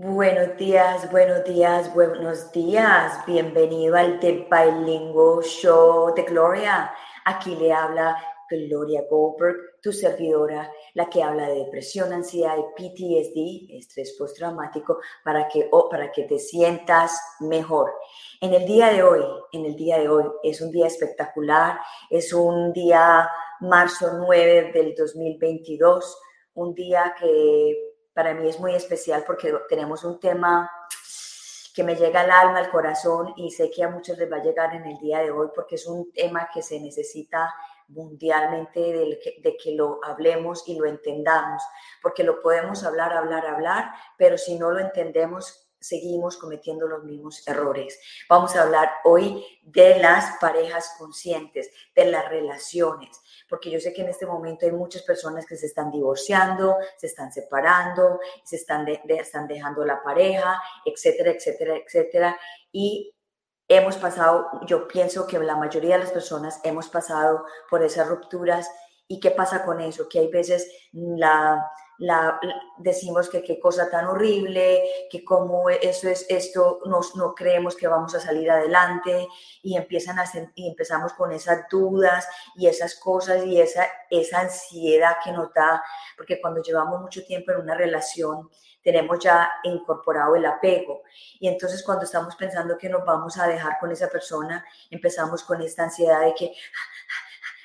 Buenos días, buenos días, buenos días. Bienvenido al The Bilingual Show de Gloria. Aquí le habla Gloria Goldberg, tu servidora, la que habla de depresión, ansiedad y PTSD, estrés postraumático, para que, para que te sientas mejor. En el día de hoy, en el día de hoy, es un día espectacular, es un día marzo 9 del 2022, un día que para mí es muy especial porque tenemos un tema que me llega al alma, al corazón y sé que a muchos les va a llegar en el día de hoy porque es un tema que se necesita mundialmente de que, lo hablemos y lo entendamos, porque lo podemos hablar, hablar, hablar, pero si no lo entendemos, seguimos cometiendo los mismos errores. Vamos a hablar hoy de las parejas conscientes, de las relaciones, porque yo sé que en este momento hay muchas personas que se están divorciando, se están separando, se están, están dejando la pareja, etcétera, etcétera, etcétera. Y hemos pasado, yo pienso que la mayoría de las personas hemos pasado por esas rupturas. ¿Y qué pasa con eso? Que hay veces la la, decimos que qué cosa tan horrible, que como eso es esto, nos, no creemos que vamos a salir adelante y, empiezan a, y empezamos con esas dudas y esas cosas y esa, esa ansiedad que nos da, porque cuando llevamos mucho tiempo en una relación, tenemos ya incorporado el apego. Y entonces cuando estamos pensando que nos vamos a dejar con esa persona, empezamos con esta ansiedad de que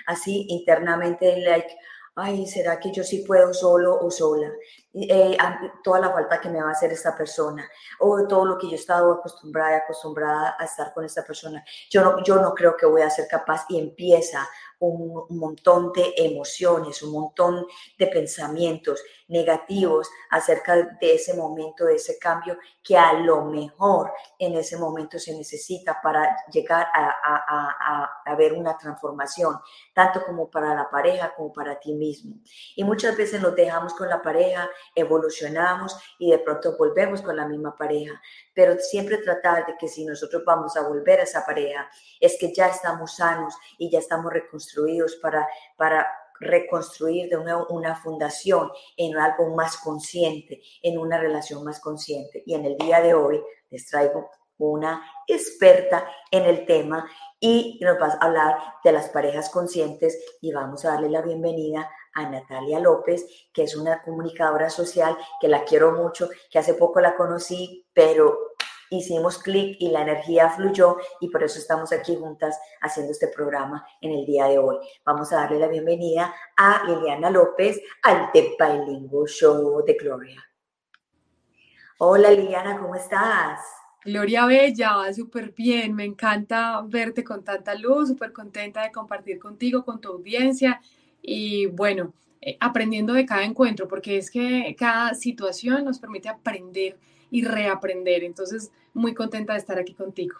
así internamente, like, ay, ¿será que yo sí puedo solo o sola? Eh, toda la falta que me va a hacer esta persona, o todo lo que yo he estado acostumbrada, acostumbrada a estar con esta persona. Yo no, yo no creo que voy a ser capaz y empieza un, montón de emociones, un montón de pensamientos negativos acerca de ese momento, de ese cambio que a lo mejor en ese momento se necesita para llegar a, a, a, ver una transformación, tanto como para la pareja como para ti mismo. Y muchas veces nos dejamos con la pareja, evolucionamos y de pronto volvemos con la misma pareja, pero siempre tratar de que si nosotros vamos a volver a esa pareja, es que ya estamos sanos y ya estamos reconstruidos para, para reconstruir de una, una, fundación en algo más consciente, en una relación más consciente. Y en el día de hoy les traigo una experta en el tema y nos va a hablar de las parejas conscientes y vamos a darle la bienvenida a Natalia López, que es una comunicadora social que la quiero mucho, que hace poco la conocí, pero hicimos clic y la energía fluyó y por eso estamos aquí juntas haciendo este programa en el día de hoy. Vamos a darle la bienvenida a Liliana López al The Bilingual Show de Gloria. Hola Liliana, ¿cómo estás? Gloria Bella, súper bien, me encanta verte con tanta luz, súper contenta de compartir contigo, con tu audiencia y bueno, eh, aprendiendo de cada encuentro, porque es que cada situación nos permite aprender y reaprender. Entonces, muy contenta de estar aquí contigo.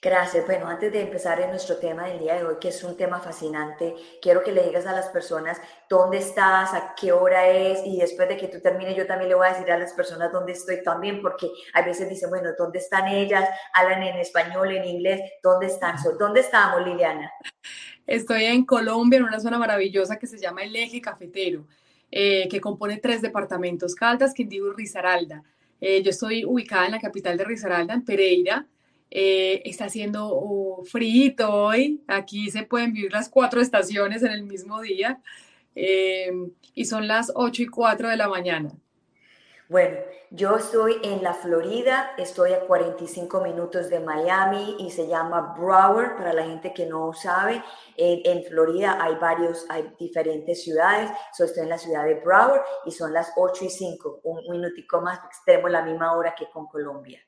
Gracias. Bueno, antes de empezar en nuestro tema del día de hoy, que es un tema fascinante, quiero que le digas a las personas dónde estás, a qué hora es, y después de que tú termines, yo también le voy a decir a las personas dónde estoy también, porque a veces dicen, bueno, ¿dónde están ellas? Hablan en español, en inglés, ¿dónde están? ¿Dónde estamos, Liliana? Estoy en Colombia, en una zona maravillosa que se llama El Eje Cafetero, eh, que compone tres departamentos, Caldas, Quindío y Risaralda. Eh, yo estoy ubicada en la capital de Risaralda, en Pereira. Eh, está haciendo uh, frío hoy. Aquí se pueden vivir las cuatro estaciones en el mismo día. y son las 8 y 4 de la mañana. Bueno, yo estoy en la Florida, estoy a 45 minutos de Miami y se llama Broward, para la gente que no sabe. En, Florida hay varios, hay diferentes ciudades. So estoy en la ciudad de Broward y son las 8 y 5, un minutico más, tenemos la misma hora que con Colombia.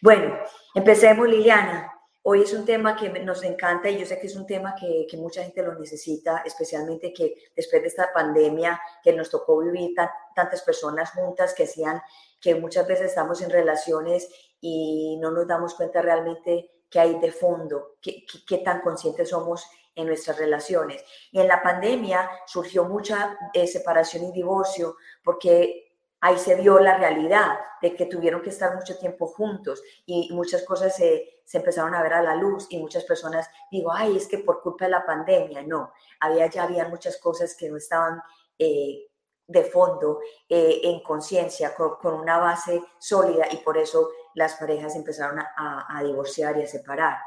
Bueno, empecemos, Liliana. Hoy es un tema que nos encanta y yo sé que es un tema que, mucha gente lo necesita, especialmente que después de esta pandemia que nos tocó vivir tantas personas juntas que hacían que muchas veces estamos en relaciones y no nos damos cuenta realmente qué hay de fondo, qué, qué, tan conscientes somos en nuestras relaciones. Y en la pandemia surgió mucha eh, separación y divorcio porque ahí se vio la realidad de que tuvieron que estar mucho tiempo juntos y muchas cosas se, se empezaron a ver a la luz y muchas personas digo, ay, es que por culpa de la pandemia, no, había ya había muchas cosas que no estaban eh, de fondo eh, en conciencia, con, una base sólida y por eso las parejas empezaron a, divorciar y a separar.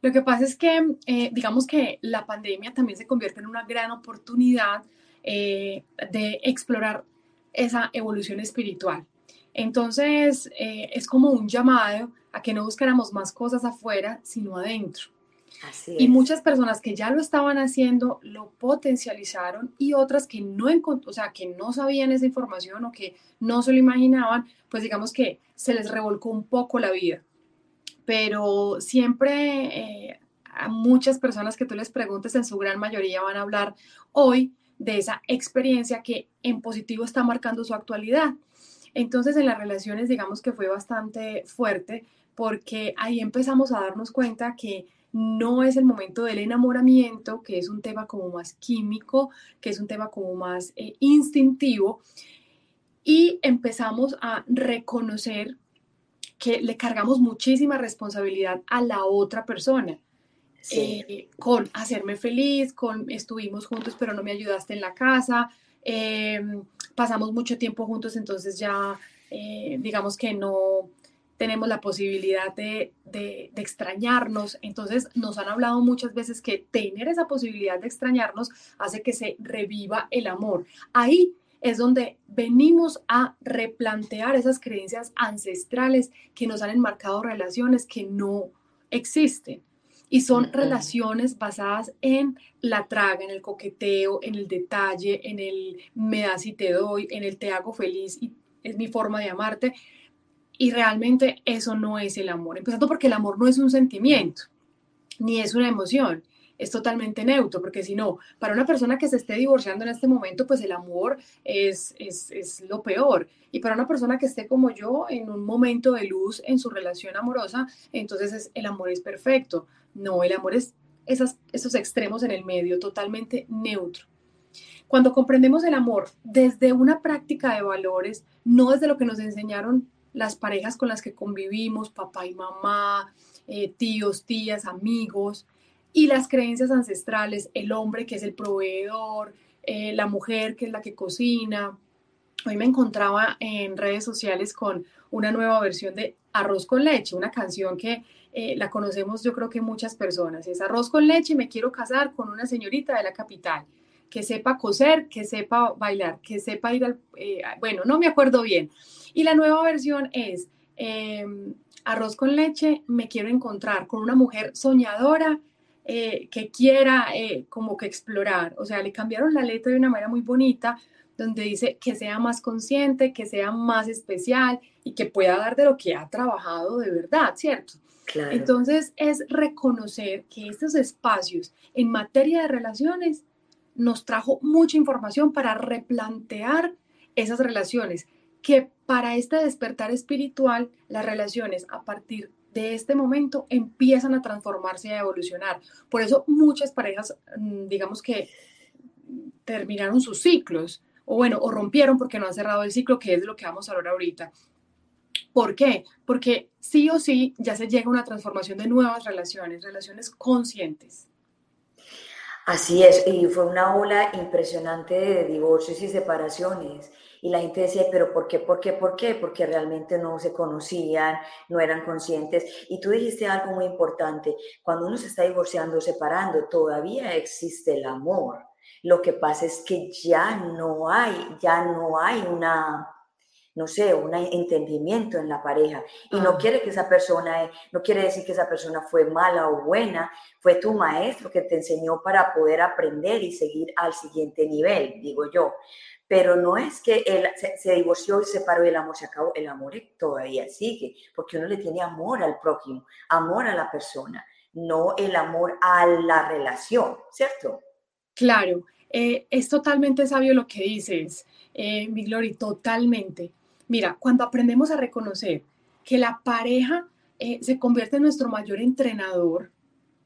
Lo que pasa es que, eh, digamos que la pandemia también se convierte en una gran oportunidad de explorar esa evolución espiritual. Entonces, es como un llamado a que no buscáramos más cosas afuera, sino adentro. Y muchas personas que ya lo estaban haciendo lo potencializaron y otras que no o sea, que no sabían esa información o que no se lo imaginaban, pues digamos que se les revolcó un poco la vida. Pero siempre eh, a muchas personas que tú les preguntes, en su gran mayoría van a hablar hoy de esa experiencia que en positivo está marcando su actualidad. Entonces en las relaciones digamos que fue bastante fuerte porque ahí empezamos a darnos cuenta que no es el momento del enamoramiento, que es un tema como más químico, que es un tema como más eh, instintivo, y empezamos a reconocer que le cargamos muchísima responsabilidad a la otra persona. Eh, con hacerme feliz, con estuvimos juntos pero no me ayudaste en la casa, em, pasamos mucho tiempo juntos, entonces ya eh, digamos que no, tenemos la posibilidad de, extrañarnos. Entonces nos han hablado muchas veces que tener esa posibilidad de extrañarnos hace que se reviva el amor. Ahí es donde venimos a replantear esas creencias ancestrales que nos han enmarcado relaciones que no existen. Y son relaciones basadas en la traga, en el coqueteo, en el detalle, en el me das y te doy, en el te hago feliz y es mi forma de amarte. Y realmente eso no es el amor. Empezando porque el amor no es un sentimiento, ni es una emoción, es totalmente neutro, porque si no, para una persona que se esté divorciando en este momento, pues el amor es, es, lo peor. Y para una persona que esté como yo en un momento de luz en su relación amorosa, entonces el amor es perfecto. No, el amor es esos extremos en el medio, totalmente neutro. Cuando comprendemos el amor desde una práctica de valores, no desde lo que nos enseñaron las parejas con las que convivimos, papá y mamá, eh, tíos, tías, amigos, y las creencias ancestrales, el hombre que es el proveedor, eh, la mujer que es la que cocina. Hoy me encontraba en redes sociales con una nueva versión de Arroz con leche, una canción que eh, la conocemos yo creo que muchas personas. Es Arroz con leche, me quiero casar con una señorita de la capital que sepa coser, que sepa bailar, que sepa ir al... bueno, no me acuerdo bien, y la nueva versión es em, arroz con leche, me quiero encontrar con una mujer soñadora eh, que quiera eh, como que explorar. O sea, le cambiaron la letra de una manera muy bonita, donde dice que sea más consciente, que sea más especial y que pueda dar de lo que ha trabajado de verdad, ¿cierto? Entonces es reconocer que estos espacios en materia de relaciones nos trajo mucha información para replantear esas relaciones que para este despertar espiritual, las relaciones a partir de este momento empiezan a transformarse y a evolucionar. Por eso muchas parejas, mm, digamos que terminaron sus ciclos, o bueno, o rompieron porque no han cerrado el ciclo, que es lo que vamos a hablar ahorita. ¿Por qué? Porque sí o sí ya se llega a una transformación de nuevas relaciones, relaciones conscientes. Así es, y fue una ola impresionante de divorcios y separaciones. Y la gente decía, pero ¿por qué? ¿Por qué? ¿Por qué? Porque realmente no se conocían, no eran conscientes. Y tú dijiste algo muy importante, cuando uno se está divorciando, separando, todavía existe el amor. Lo que pasa es que ya no hay, ya no hay una, no sé, un entendimiento en la pareja. Y no ah. quiere que esa persona, no quiere decir que esa persona fue mala o buena, fue tu maestro que te enseñó para poder aprender y seguir al siguiente nivel, digo yo pero no es que él se, divorció y se separó y el amor se acabó, el amor todavía sigue, porque uno le tiene amor al prójimo, amor a la persona, no el amor a la relación, ¿cierto? Claro, eh, es totalmente sabio lo que dices, eh, mi Glory, totalmente. Mira, cuando aprendemos a reconocer que la pareja eh, se convierte en nuestro mayor entrenador,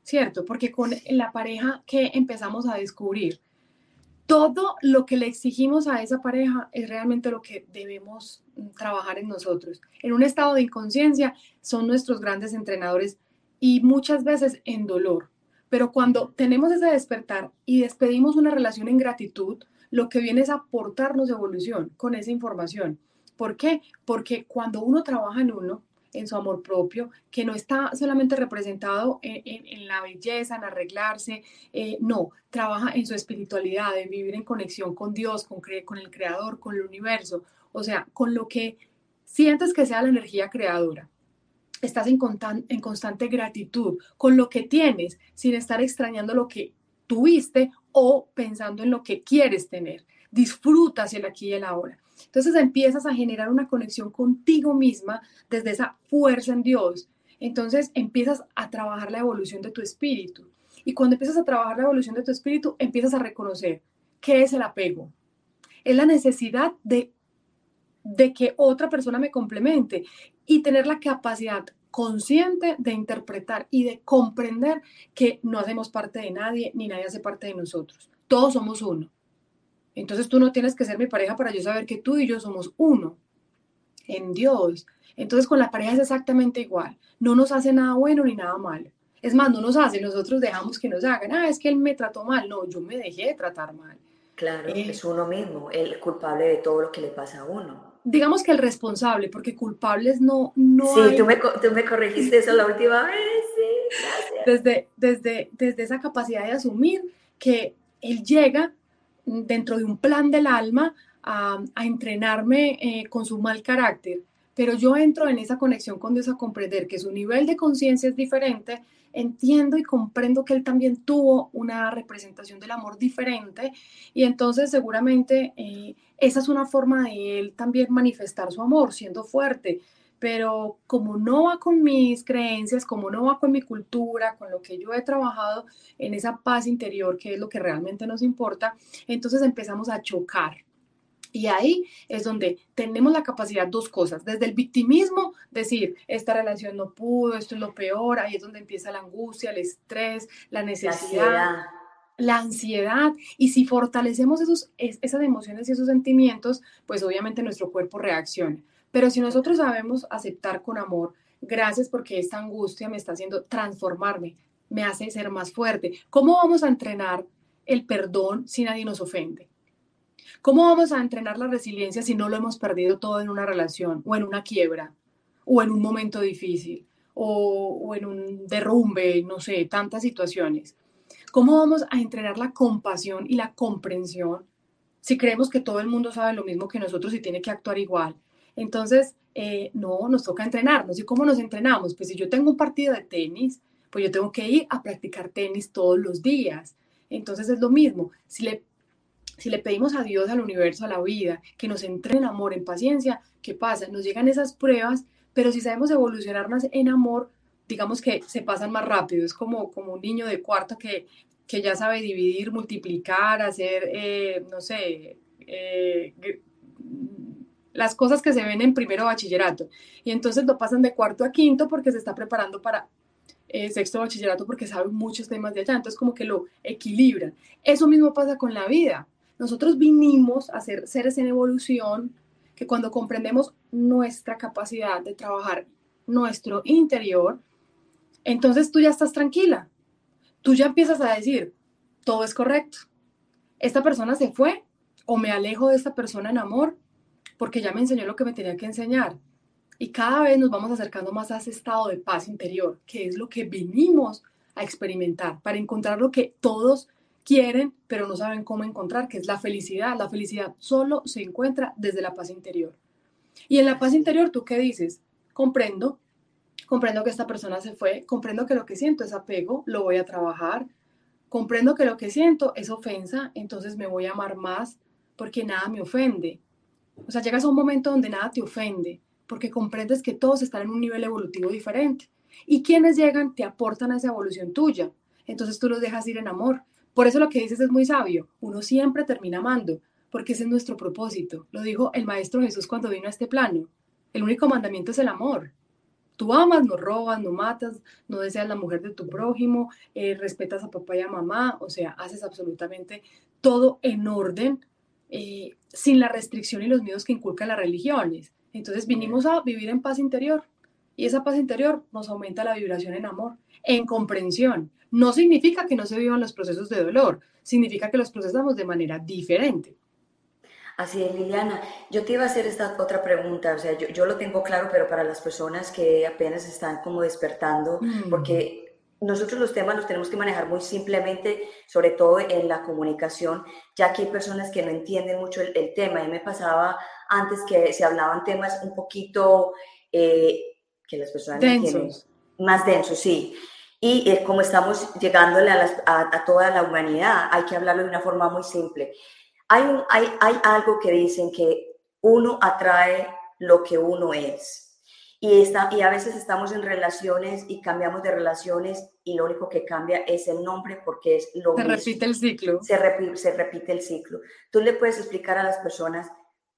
¿cierto? Porque con la pareja que empezamos a descubrir, todo lo que le exigimos a esa pareja es realmente lo que debemos mm, trabajar en nosotros. En un estado de inconsciencia son nuestros grandes entrenadores y muchas veces en dolor. Pero cuando tenemos ese despertar y despedimos una relación en gratitud, lo que viene es aportarnos evolución con esa información. ¿Por qué? Porque cuando uno trabaja en uno, en su amor propio, que no está solamente representado en, la belleza, en arreglarse, eh, no, trabaja en su espiritualidad, en vivir en conexión con Dios, con, con el Creador, con el universo, o sea, con lo que sientes que sea la energía creadora. Estás en, en constante gratitud con lo que tienes, sin estar extrañando lo que tuviste o pensando en lo que quieres tener. Disfrutas el aquí y el ahora. Entonces empiezas a generar una conexión contigo misma desde esa fuerza en Dios. Entonces empiezas a trabajar la evolución de tu espíritu. Y cuando empiezas a trabajar la evolución de tu espíritu, empiezas a reconocer qué es el apego. Es la necesidad de, de que otra persona me complemente y tener la capacidad consciente de interpretar y de comprender que no hacemos parte de nadie ni nadie hace parte de nosotros. Todos somos uno. Entonces tú no tienes que ser mi pareja para yo saber que tú y yo somos uno en Dios. Entonces con la pareja es exactamente igual. No nos hace nada bueno ni nada malo. Es más, no nos hace, nosotros dejamos que nos hagan. Ah, es que él me trató mal. No, yo me dejé de tratar mal. Claro, eh, es uno mismo, el culpable de todo lo que le pasa a uno. Digamos que el responsable, porque culpables no, no Sí, tú, me, tú me corregiste eso la última vez, sí, gracias. Desde, desde, desde esa capacidad de asumir que él llega dentro de un plan del alma a, entrenarme eh, con su mal carácter, pero yo entro en esa conexión con Dios a comprender que su nivel de conciencia es diferente, entiendo y comprendo que él también tuvo una representación del amor diferente y entonces seguramente eh, esa es una forma de él también manifestar su amor, siendo fuerte, pero como no va con mis creencias, como no va con mi cultura, con lo que yo he trabajado en esa paz interior, que es lo que realmente nos importa, entonces empezamos a chocar. Y ahí es donde tenemos la capacidad, dos cosas, desde el victimismo, decir, esta relación no pudo, esto es lo peor, ahí es donde empieza la angustia, el estrés, la necesidad. La ansiedad. y si fortalecemos esos, esas emociones y esos sentimientos, pues obviamente nuestro cuerpo reacciona. Pero si nosotros sabemos aceptar con amor, gracias porque esta angustia me está haciendo transformarme, me hace ser más fuerte. ¿Cómo vamos a entrenar el perdón si nadie nos ofende? ¿Cómo vamos a entrenar la resiliencia si no lo hemos perdido todo en una relación o en una quiebra o en un momento difícil o, en un derrumbe, no sé, tantas situaciones? ¿Cómo vamos a entrenar la compasión y la comprensión si creemos que todo el mundo sabe lo mismo que nosotros y tiene que actuar igual? Entonces, eh, no, nos toca entrenarnos. ¿Y cómo nos entrenamos? Pues si yo tengo un partido de tenis, pues yo tengo que ir a practicar tenis todos los días. Entonces es lo mismo. Si le, si le pedimos a Dios, al universo, a la vida, que nos entrene en amor, en paciencia, ¿qué pasa? Nos llegan esas pruebas, pero si sabemos evolucionar más en amor, digamos que se pasan más rápido. Es como, como un niño de cuarto que, que ya sabe dividir, multiplicar, hacer, eh, no sé, eh, las cosas que se ven en primero bachillerato. Y entonces lo pasan de cuarto a quinto porque se está preparando para eh, sexto bachillerato porque sabe muchos temas de allá. Entonces como que lo equilibran. Eso mismo pasa con la vida. Nosotros vinimos a ser seres en evolución que cuando comprendemos nuestra capacidad de trabajar nuestro interior, entonces tú ya estás tranquila. Tú ya empiezas a decir, todo es correcto. Esta persona se fue o me alejo de esta persona en amor porque ya me enseñó lo que me tenía que enseñar. Y cada vez nos vamos acercando más a ese estado de paz interior, que es lo que vinimos a experimentar, para encontrar lo que todos quieren, pero no saben cómo encontrar, que es la felicidad. La felicidad solo se encuentra desde la paz interior. Y en la paz interior, ¿tú qué dices? Comprendo, comprendo que esta persona se fue, comprendo que lo que siento es apego, lo voy a trabajar, comprendo que lo que siento es ofensa, entonces me voy a amar más porque nada me ofende. O sea, llegas a un momento donde nada te ofende, porque comprendes que todos están en un nivel evolutivo diferente. Y quienes llegan te aportan a esa evolución tuya. Entonces tú los dejas ir en amor. Por eso lo que dices es muy sabio. Uno siempre termina amando, porque ese es nuestro propósito. Lo dijo el Maestro Jesús cuando vino a este plano. El único mandamiento es el amor. Tú amas, no robas, no matas, no deseas la mujer de tu prójimo, eh, respetas a papá y a mamá, o sea, haces absolutamente todo en orden, eh, sin la restricción y los miedos que inculcan las religiones. Entonces vinimos a vivir en paz interior y esa paz interior nos aumenta la vibración en amor, en comprensión. No significa que no se vivan los procesos de dolor, significa que los procesamos de manera diferente. Así es, Liliana. Yo te iba a hacer esta otra pregunta, o sea, yo, yo lo tengo claro, pero para las personas que apenas están como despertando, mm. porque nosotros los temas los tenemos que manejar muy simplemente, sobre todo en la comunicación, ya que hay personas que no entienden mucho el, tema. Y me pasaba antes que se hablaban temas un poquito eh, que las personas densos. más densos, sí. Y eh, como estamos llegándole a, a, toda la humanidad, hay que hablarlo de una forma muy simple. Hay, un, hay, hay algo que dicen que uno atrae lo que uno es. Y, está, y a veces estamos en relaciones y cambiamos de relaciones y lo único que cambia es el nombre porque es lo se repite el ciclo. Se, repite, se repite el ciclo. Tú le puedes explicar a las personas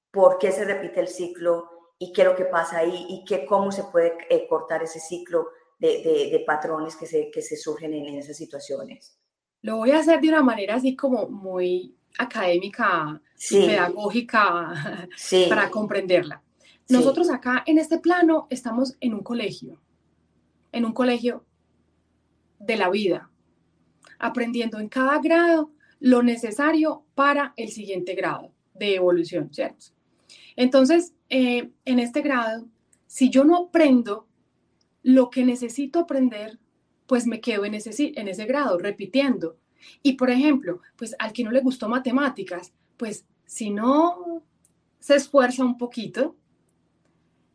por qué se repite el ciclo y qué es lo que pasa ahí y qué, cómo se puede eh, cortar ese ciclo de, de, patrones que se, que se surgen en, esas situaciones. Lo voy a hacer de una manera así como muy académica, pedagógica, para comprenderla. Nosotros acá en este plano estamos en un colegio, en un colegio de la vida, aprendiendo en cada grado lo necesario para el siguiente grado de evolución, ¿cierto? Entonces, eh, en este grado, si yo no aprendo lo que necesito aprender, pues me quedo en ese, en ese grado, repitiendo. Y por ejemplo, pues al que no le gustó matemáticas, pues si no se esfuerza un poquito,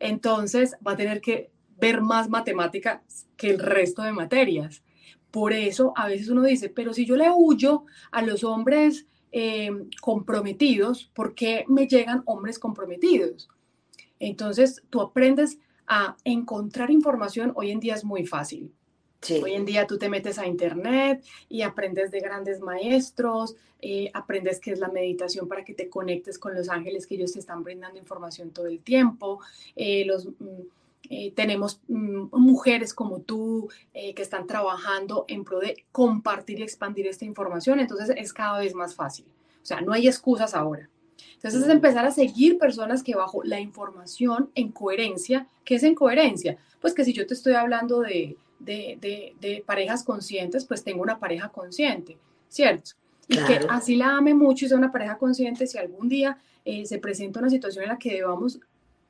entonces va a tener que ver más matemáticas que el resto de materias. Por eso a veces uno dice, pero si yo le huyo a los hombres eh, comprometidos, ¿por qué me llegan hombres comprometidos? Entonces tú aprendes a encontrar información, hoy en día es muy fácil. Hoy en día tú te metes a internet y aprendes de grandes maestros, eh, aprendes qué es la meditación para que te conectes con los ángeles que ellos te están brindando información todo el tiempo. Eh, los, mm, eh, tenemos mm, mujeres como tú que están trabajando en pro de compartir y expandir esta información, entonces es cada vez más fácil. O sea, no hay excusas ahora. Entonces es empezar a seguir personas que bajo la información en coherencia, ¿qué es en coherencia? Pues que si yo te estoy hablando de de, parejas conscientes, pues tengo una pareja consciente, ¿cierto? Y que así la ame mucho y sea una pareja consciente, si algún día eh, se presenta una situación en la que debamos,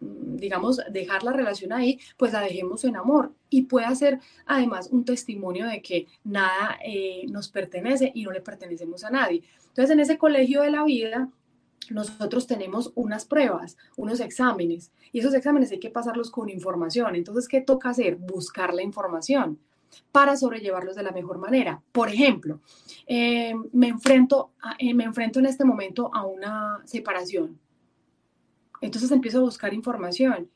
mm, digamos, dejar la relación ahí, pues la dejemos en amor y puede ser además un testimonio de que nada eh, nos pertenece y no le pertenecemos a nadie. Entonces, en ese colegio de la vida, nosotros tenemos unas pruebas, unos exámenes, y esos exámenes hay que pasarlos con información. Entonces, ¿qué toca hacer? Buscar la información para sobrellevarlos de la mejor manera. Por ejemplo, eh, me, enfrento eh, me enfrento en este momento a una separación. Entonces empiezo a buscar información.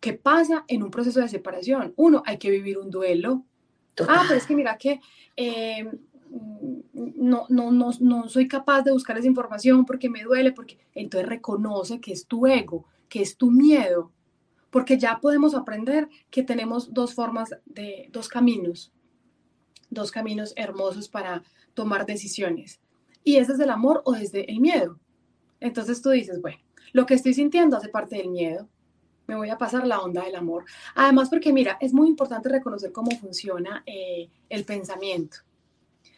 ¿Qué pasa en un proceso de separación? Uno, hay que vivir un duelo. Ah, pero es que mira que eh, no, no, no, no soy capaz de buscar esa información porque me duele, porque entonces reconoce que es tu ego, que es tu miedo, porque ya podemos aprender que tenemos dos formas de, dos caminos, dos caminos hermosos para tomar decisiones. Y es desde el amor o desde el miedo. Entonces tú dices, bueno, lo que estoy sintiendo hace parte del miedo, me voy a pasar la onda del amor. Además, porque mira, es muy importante reconocer cómo funciona eh, el pensamiento.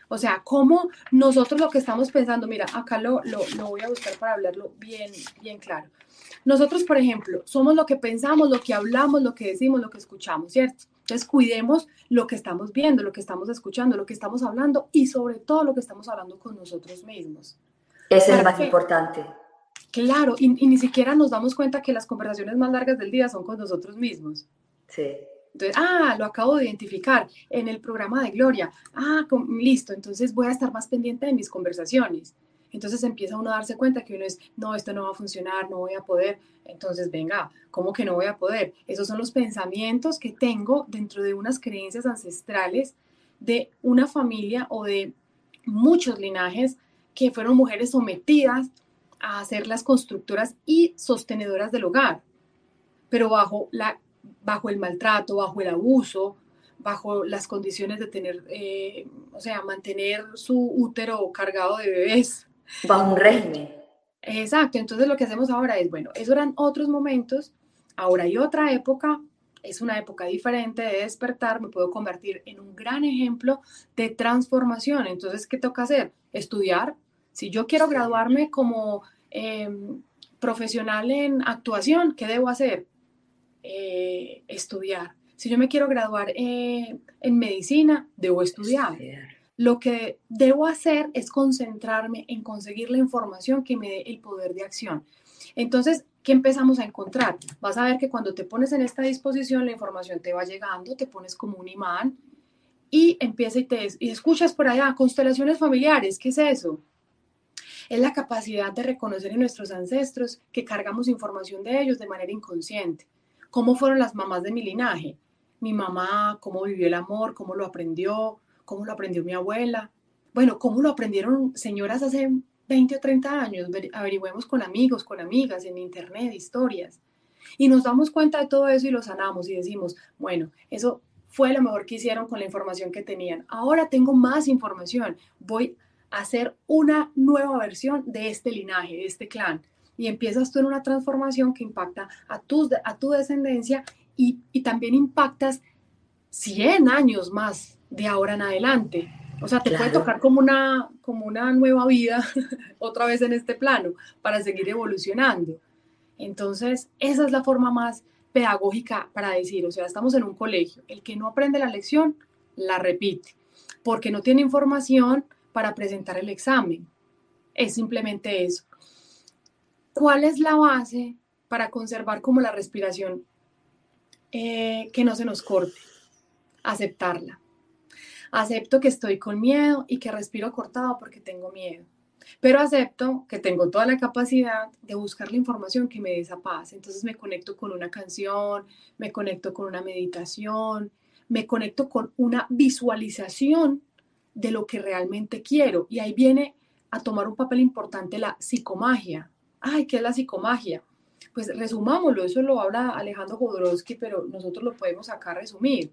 O sea, cómo nosotros lo que estamos pensando, mira, acá lo, lo, voy a buscar para hablarlo bien, bien claro. Nosotros, por ejemplo, somos lo que pensamos, lo que hablamos, lo que decimos, lo que escuchamos, ¿cierto? Entonces, cuidemos lo que estamos viendo, lo que estamos escuchando, lo que estamos hablando y sobre todo lo que estamos hablando con nosotros mismos. Es el más importante. Claro, y, y ni siquiera nos damos cuenta que las conversaciones más largas del día son con nosotros mismos. Sí. Entonces, ah, lo acabo de identificar en el programa de Gloria. Ah, listo, entonces voy a estar más pendiente de mis conversaciones. Entonces empieza uno a darse cuenta que uno es, no, esto no va a funcionar, no voy a poder. Entonces, venga, ¿cómo que no voy a poder? Esos son los pensamientos que tengo dentro de unas creencias ancestrales de una familia o de muchos linajes que fueron mujeres sometidas a ser las constructoras y sostenedoras del hogar, pero bajo la bajo el maltrato, bajo el abuso, bajo las condiciones de tener, eh, o sea, mantener su útero cargado de bebés. Bajo un régimen. Exacto, entonces lo que hacemos ahora es, bueno, esos eran otros momentos, ahora hay otra época, es una época diferente de despertar, me puedo convertir en un gran ejemplo de transformación. Entonces, ¿qué toca hacer? Estudiar. Si yo quiero graduarme como em, profesional en actuación, ¿qué debo hacer? Eh, estudiar. Si yo me quiero graduar eh, en medicina, debo estudiar. Lo que debo hacer es concentrarme en conseguir la información que me dé el poder de acción. Entonces, ¿qué empezamos a encontrar? Vas a ver que cuando te pones en esta disposición, la información te va llegando, te pones como un imán y empieza y te y escuchas por allá constelaciones familiares. ¿Qué es eso? Es la capacidad de reconocer en nuestros ancestros que cargamos información de ellos de manera inconsciente. ¿Cómo fueron las mamás de mi linaje? Mi mamá, cómo vivió el amor, cómo lo aprendió, cómo lo aprendió mi abuela. Bueno, cómo lo aprendieron señoras hace 20 o 30 años, averigüemos con amigos, con amigas, en internet, historias. Y nos damos cuenta de todo eso y lo sanamos y decimos, bueno, eso fue lo mejor que hicieron con la información que tenían. Ahora tengo más información, voy a hacer una nueva versión de este linaje, de este clan. Y empiezas tú en una transformación que impacta a, tus, a tu descendencia y, y también impactas 100 años más de ahora en adelante. O sea, te puede tocar como una, como una nueva vida otra vez en este plano para seguir evolucionando. Entonces, esa es la forma más pedagógica para decir, o sea, estamos en un colegio, el que no aprende la lección, la repite, porque no tiene información para presentar el examen. Es simplemente eso. ¿Cuál es la base para conservar como la respiración eh, que no se nos corte? Aceptarla Acepto que estoy con miedo y que respiro cortado porque tengo miedo. Pero acepto que tengo toda la capacidad de buscar la información que me dé esa paz. Entonces me conecto con una canción, me conecto con una meditación, me conecto con una visualización de lo que realmente quiero. Y ahí viene a tomar un papel importante la psicomagia. Ay, ¿qué es la psicomagia? Pues resumámoslo, eso lo habla Alejandro Jodorowsky, pero nosotros lo podemos acá resumir.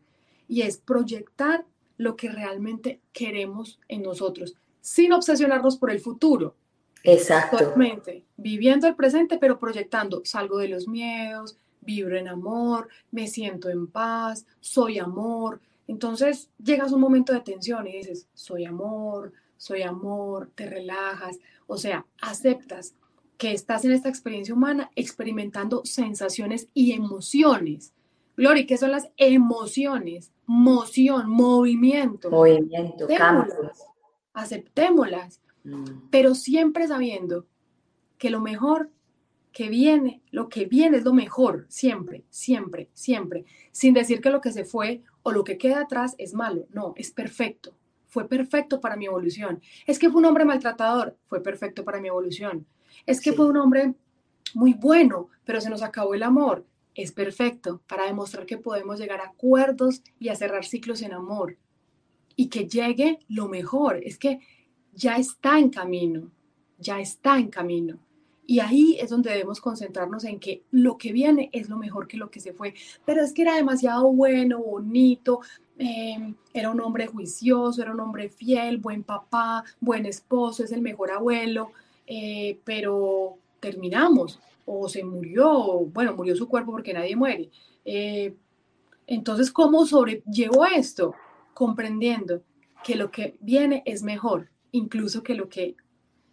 Y es proyectar lo que realmente queremos en nosotros, sin obsesionarnos por el futuro. Exacto. viviendo el presente, pero proyectando, salgo de los miedos, vibro en amor, me siento en paz, soy amor. Entonces llegas a un momento de tensión y dices, soy amor, soy amor, te relajas, o sea, aceptas que estás en esta experiencia humana experimentando sensaciones y emociones Glory, ¿qué son las emociones? Moción, movimiento. Movimiento, cambio. Aceptémoslas, mm. pero siempre sabiendo que lo mejor que viene, lo que viene es lo mejor, siempre, siempre, siempre, sin decir que lo que se fue o lo que queda atrás es malo, no, es perfecto, fue perfecto para mi evolución. Es que fue un hombre maltratador, fue perfecto para mi evolución. Es que fue un hombre muy bueno, pero se nos acabó el amor, es perfecto para demostrar que podemos llegar a acuerdos y a cerrar ciclos en amor. Y que llegue lo mejor. Es que ya está en camino, ya está en camino. Y ahí es donde debemos concentrarnos en que lo que viene es lo mejor que lo que se fue. Pero es que era demasiado bueno, bonito, em, era un hombre juicioso, era un hombre fiel, buen papá, buen esposo, es el mejor abuelo, eh, pero terminamos o se murió, bueno, murió su cuerpo porque nadie muere. Eh, entonces, ¿cómo sobrellevo esto? Comprendiendo que lo que viene es mejor, incluso que lo que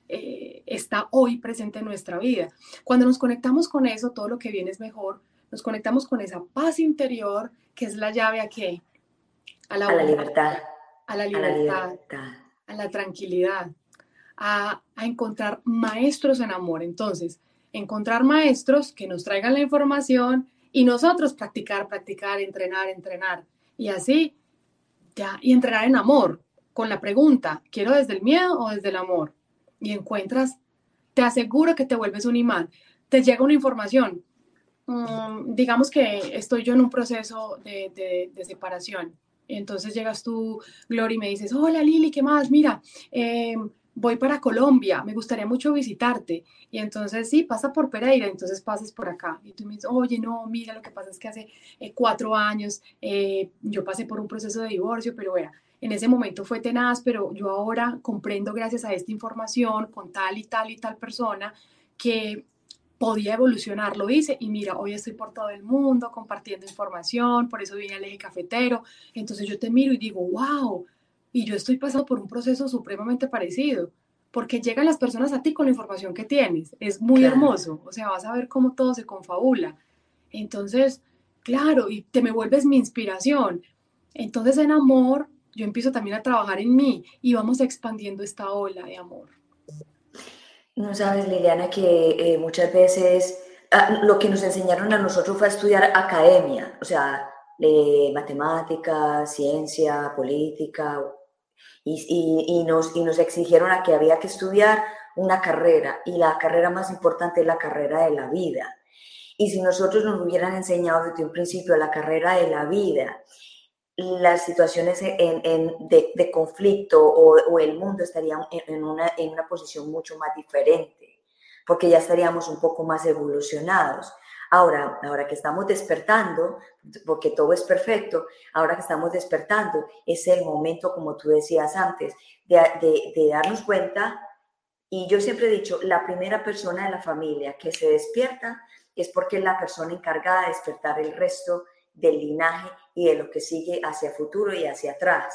eh, está hoy presente en nuestra vida. Cuando nos conectamos con eso, todo lo que viene es mejor. Nos conectamos con esa paz interior que es la llave a qué? A la, libertad. A la libertad. A la, tranquilidad. A, encontrar maestros en amor. Entonces, encontrar maestros que nos traigan la información y nosotros practicar, practicar, entrenar, entrenar. Y así, ya, y entrenar en amor, con la pregunta, ¿quiero desde el miedo o desde el amor? Y encuentras, te aseguro que te vuelves un imán. Te llega una información. Mm, digamos que estoy yo en un proceso de, separación. Entonces llegas tú, Gloria, y me dices, hola Lili, ¿qué más? Mira, eh, voy para Colombia, me gustaría mucho visitarte. Y entonces, sí, pasa por Pereira, entonces pases por acá. Y tú me dices, oye, no, mira, lo que pasa es que hace eh, cuatro años eh, yo pasé por un proceso de divorcio, pero bueno, en ese momento fue tenaz, pero yo ahora comprendo gracias a esta información con tal y tal y tal persona que podía evolucionar, lo hice y mira, hoy estoy por todo el mundo compartiendo información, por eso vine al eje cafetero, entonces yo te miro y digo, wow, y yo estoy pasando por un proceso supremamente parecido, porque llegan las personas a ti con la información que tienes, es muy hermoso, o sea, vas a ver cómo todo se confabula. Entonces, claro, y te me vuelves mi inspiración. Entonces, en amor, yo empiezo también a trabajar en mí y vamos expandiendo esta ola de amor. No sabes, Liliana, que eh, muchas veces ah, lo que nos enseñaron a nosotros fue a estudiar academia, o sea, matemática, ciencia, política, y, y, nos, y nos exigieron a que había que estudiar una carrera, y la carrera más importante es la carrera de la vida. Y si nosotros nos hubieran enseñado desde un principio la carrera de la vida, las situaciones de, conflicto o, el mundo estarían en una, en una posición mucho más diferente, porque ya estaríamos un poco más evolucionados. Ahora, ahora que estamos despertando, porque todo es perfecto, ahora que estamos despertando, es el momento, como tú decías antes, de, de darnos cuenta. Y yo siempre he dicho, la primera persona de la familia que se despierta es porque es la persona encargada de despertar el resto del linaje y de lo que sigue hacia futuro y hacia atrás.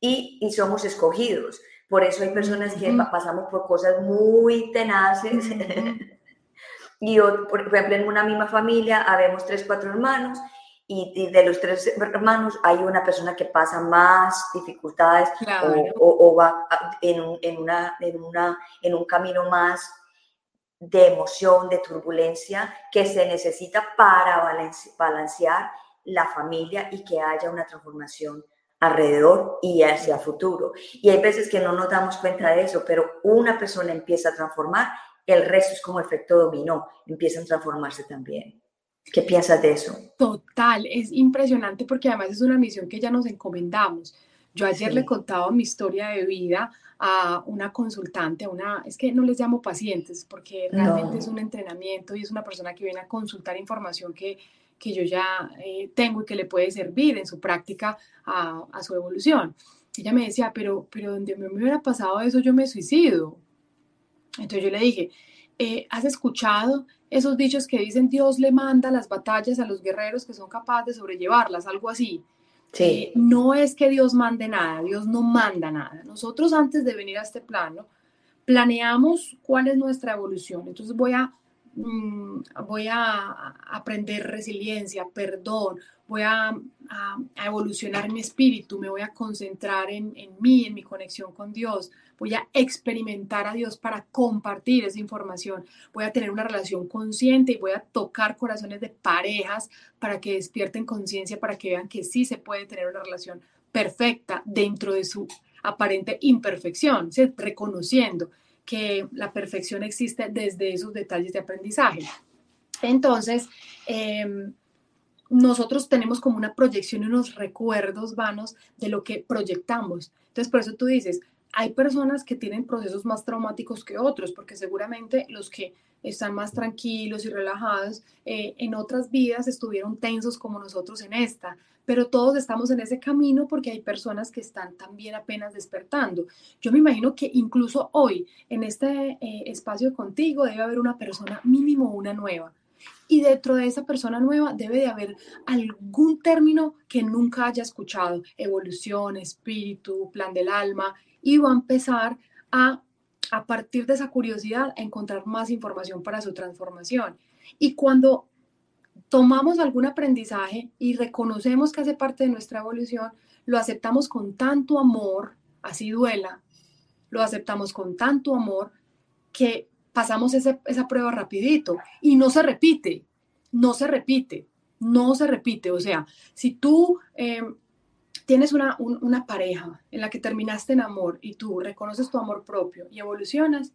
Y, y somos escogidos. Por eso hay personas que pasamos por cosas muy tenaces. Y por ejemplo, en una misma familia habemos tres, cuatro hermanos y, de los tres hermanos hay una persona que pasa más dificultades o, va en, en, una, en, una, en un camino más de emoción, de turbulencia que se necesita para balancear la familia y que haya una transformación alrededor y hacia futuro. Y hay veces que no nos damos cuenta de eso, pero una persona empieza a transformar, el resto es como efecto dominó, empiezan a transformarse también. ¿Qué piensas de eso? Total, es impresionante porque además es una misión que ya nos encomendamos. Yo ayer le contaba mi historia de vida a una consultante, a una, es que no les llamo pacientes porque realmente es un entrenamiento y es una persona que viene a consultar información que que yo ya eh, tengo y que le puede servir en su práctica a, a, su evolución. Ella me decía, pero, pero donde me hubiera pasado eso, yo me suicido. Entonces yo le dije, eh, ¿has escuchado esos dichos que dicen Dios le manda las batallas a los guerreros que son capaces de sobrellevarlas? Algo así. Sí. Eh, no es que Dios mande nada, Dios no manda nada. Nosotros antes de venir a este plano, planeamos cuál es nuestra evolución. Entonces voy a Mm, voy a aprender resiliencia, perdón, voy a, evolucionar mi espíritu, me voy a concentrar en, mí, en mi conexión con Dios, voy a experimentar a Dios para compartir esa información, voy a tener una relación consciente y voy a tocar corazones de parejas para que despierten conciencia, para que vean que sí se puede tener una relación perfecta dentro de su aparente imperfección, reconociendo que la perfección existe desde esos detalles de aprendizaje. Entonces, em, nosotros tenemos como una proyección y unos recuerdos vanos de lo que proyectamos. Entonces, por eso tú dices, hay personas que tienen procesos más traumáticos que otros, porque seguramente los que están más tranquilos y relajados eh, en otras vidas estuvieron tensos como nosotros en esta, pero todos estamos en ese camino porque hay personas que están también apenas despertando. Yo me imagino que incluso hoy, en este eh, espacio contigo, debe haber una persona mínimo una nueva. Y dentro de esa persona nueva debe de haber algún término que nunca haya escuchado, evolución, espíritu, plan del alma, y va a empezar a, a partir de esa curiosidad, a encontrar más información para su transformación. Y cuando tomamos algún aprendizaje y reconocemos que hace parte de nuestra evolución, lo aceptamos con tanto amor, así duela, lo aceptamos con tanto amor que pasamos esa prueba rapidito y no se repite, no se repite, no se repite. O sea, si tú em, tienes una, una pareja en la que terminaste en amor y tú reconoces tu amor propio y evolucionas,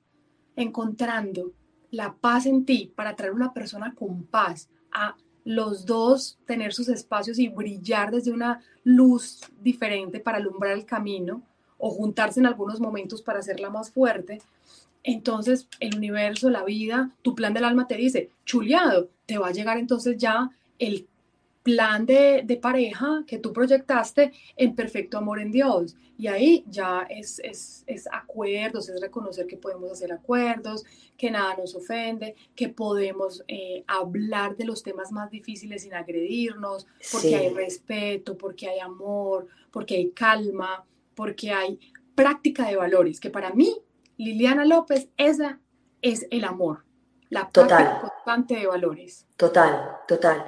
encontrando la paz en ti para traer una persona con paz a los dos tener sus espacios y brillar desde una luz diferente para alumbrar el camino o juntarse en algunos momentos para hacerla más fuerte, entonces el universo, la vida, tu plan del alma te dice, chuleado, te va a llegar entonces ya el plan de, de, pareja que tú proyectaste en perfecto amor en Dios. Y ahí ya es, es, es, acuerdos, es reconocer que podemos hacer acuerdos, que nada nos ofende, que podemos eh, hablar de los temas más difíciles sin agredirnos, porque hay respeto, porque hay amor, porque hay calma, porque hay práctica de valores, que para mí, Liliana López, esa es el amor, la práctica constante de valores. Total, total.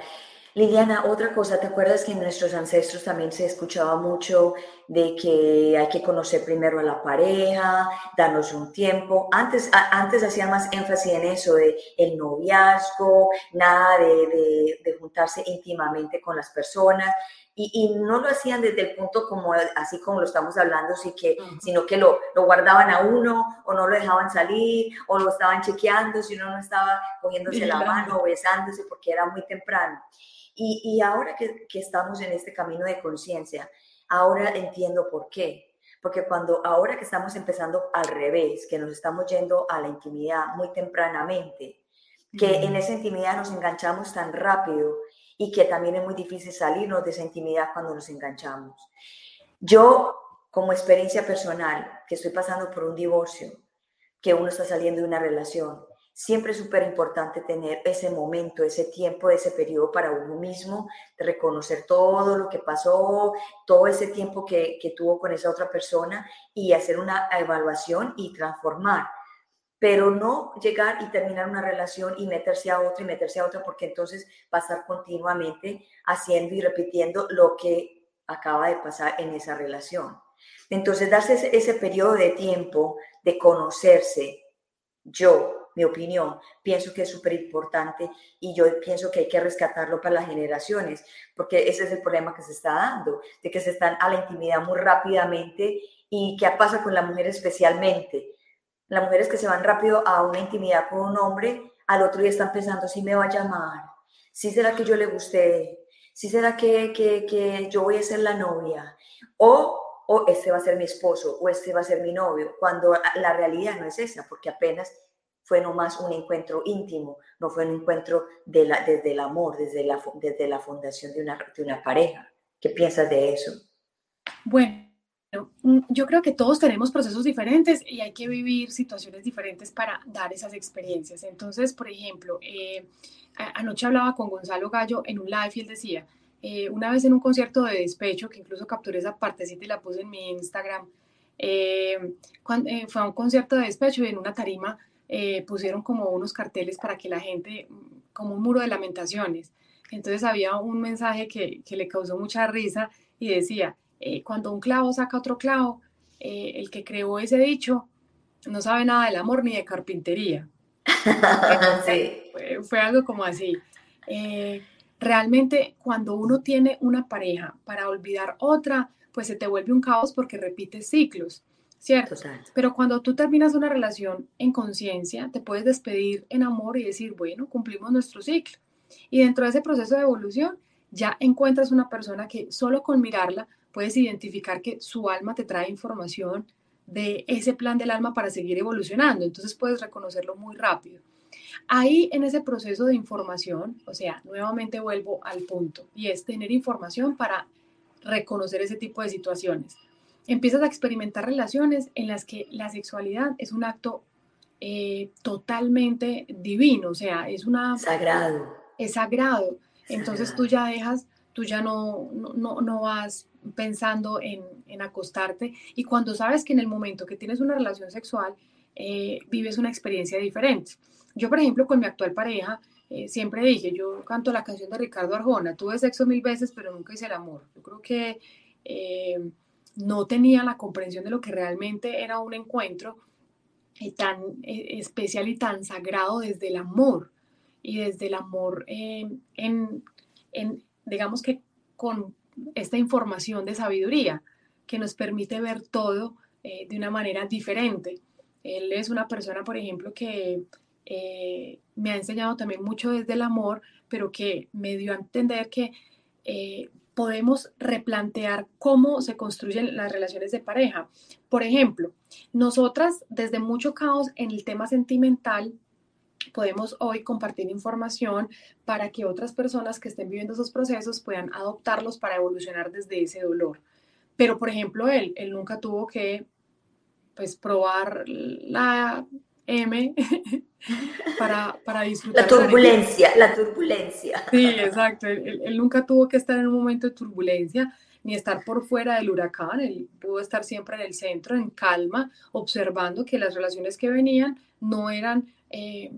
Liliana, otra cosa, ¿te acuerdas que en nuestros ancestros también se escuchaba mucho de que hay que conocer primero a la pareja, darnos un tiempo? Antes, antes hacía más énfasis en eso, de el noviazgo, nada de, de, juntarse íntimamente con las personas. Y, y, no lo hacían desde el punto como así como lo estamos hablando, sí que, sino que lo, lo, guardaban a uno o no lo dejaban salir o lo estaban chequeando si uno no estaba cogiéndose la mano o besándose porque era muy temprano. Y, ahora que, estamos en este camino de conciencia, ahora entiendo por qué. Porque cuando ahora que estamos empezando al revés, que nos estamos yendo a la intimidad muy tempranamente, que en esa intimidad nos enganchamos tan rápido y que también es muy difícil salirnos de esa intimidad cuando nos enganchamos. Yo, como experiencia personal, que estoy pasando por un divorcio, que uno está saliendo de una relación, Siempre es súper importante tener ese momento, ese tiempo, ese periodo para uno mismo, reconocer todo lo que pasó, todo ese tiempo que tuvo con esa otra persona y hacer una evaluación y transformar pero no llegar y terminar una relación y meterse a otra y meterse a otra, porque entonces va a estar continuamente haciendo y repitiendo lo que acaba de pasar en esa relación. Entonces, darse ese, ese periodo de tiempo de conocerse, yo, mi opinión, pienso que es súper importante y yo pienso que hay que rescatarlo para las generaciones, porque ese es el problema que se está dando, de que se están a la intimidad muy rápidamente y qué pasa con la mujer especialmente. Las mujeres que se van rápido a una intimidad con un hombre, al otro día están pensando si me va a llamar, si será que yo le guste, si será que, que, que yo voy a ser la novia, o o este va a ser mi esposo, o este va a ser mi novio, cuando la realidad no es esa, porque apenas fue nomás un encuentro íntimo, no fue un encuentro de la, desde el amor, desde la, desde la fundación de una, de una pareja. ¿Qué piensas de eso? Bueno, yo creo que todos tenemos procesos diferentes y hay que vivir situaciones diferentes para dar esas experiencias. Entonces, por ejemplo, eh, anoche hablaba con Gonzalo Gallo en un live y él decía, eh, una vez en un concierto de despecho, que incluso capturé esa partecita y la puse en mi Instagram, eh, fue a un concierto de despecho y en una tarima eh, pusieron como unos carteles para que la gente, como un muro de lamentaciones. Entonces había un mensaje que, que le causó mucha risa y decía, eh, cuando un clavo saca otro clavo, eh, el que creó ese dicho no sabe nada del amor ni de carpintería. fue, fue, algo como así. realmente cuando uno tiene una pareja para olvidar otra, pues se te vuelve un caos porque repite ciclos. ¿cierto? Pero cuando tú terminas una relación en conciencia, te puedes despedir en amor y decir, bueno, cumplimos nuestro ciclo. Y dentro de ese proceso de evolución, ya encuentras una persona que solo con mirarla puedes identificar que su alma te trae información de ese plan del alma para seguir evolucionando. Entonces puedes reconocerlo muy rápido. Ahí en ese proceso de información, o sea, nuevamente vuelvo al punto, y es tener información para reconocer ese tipo de situaciones empiezas a experimentar relaciones en las que la sexualidad es un acto eh, totalmente divino, o sea, es una... Sagrado. Es sagrado. Entonces tú ya dejas, tú ya no, no, no vas pensando en, en, acostarte y cuando sabes que en el momento que tienes una relación sexual, eh, vives una experiencia diferente. Yo, por ejemplo, con mi actual pareja, eh, siempre dije, yo canto la canción de Ricardo Arjona, tuve sexo mil veces, pero nunca hice el amor. Yo creo que no tenía la comprensión de lo que realmente era un encuentro eh, tan eh, especial y tan sagrado desde el amor y desde el amor en, digamos que con esta información de sabiduría que nos permite ver todo eh, de una manera diferente. Él es una persona, por ejemplo, que me ha enseñado también mucho desde el amor, pero que me dio a entender que podemos replantear cómo se construyen las relaciones de pareja. Por ejemplo, nosotras desde mucho caos en el tema sentimental, podemos hoy compartir información para que otras personas que estén viviendo esos procesos puedan adoptarlos para evolucionar desde ese dolor. Pero, por ejemplo, él, él nunca tuvo que pues, probar la M para, para disfrutar. La turbulencia, la, turbulencia. Sí, exacto. Él, nunca tuvo que estar en un momento de turbulencia ni estar por fuera del huracán. Él pudo estar siempre en el centro, en calma, observando que las relaciones que venían no eran eh,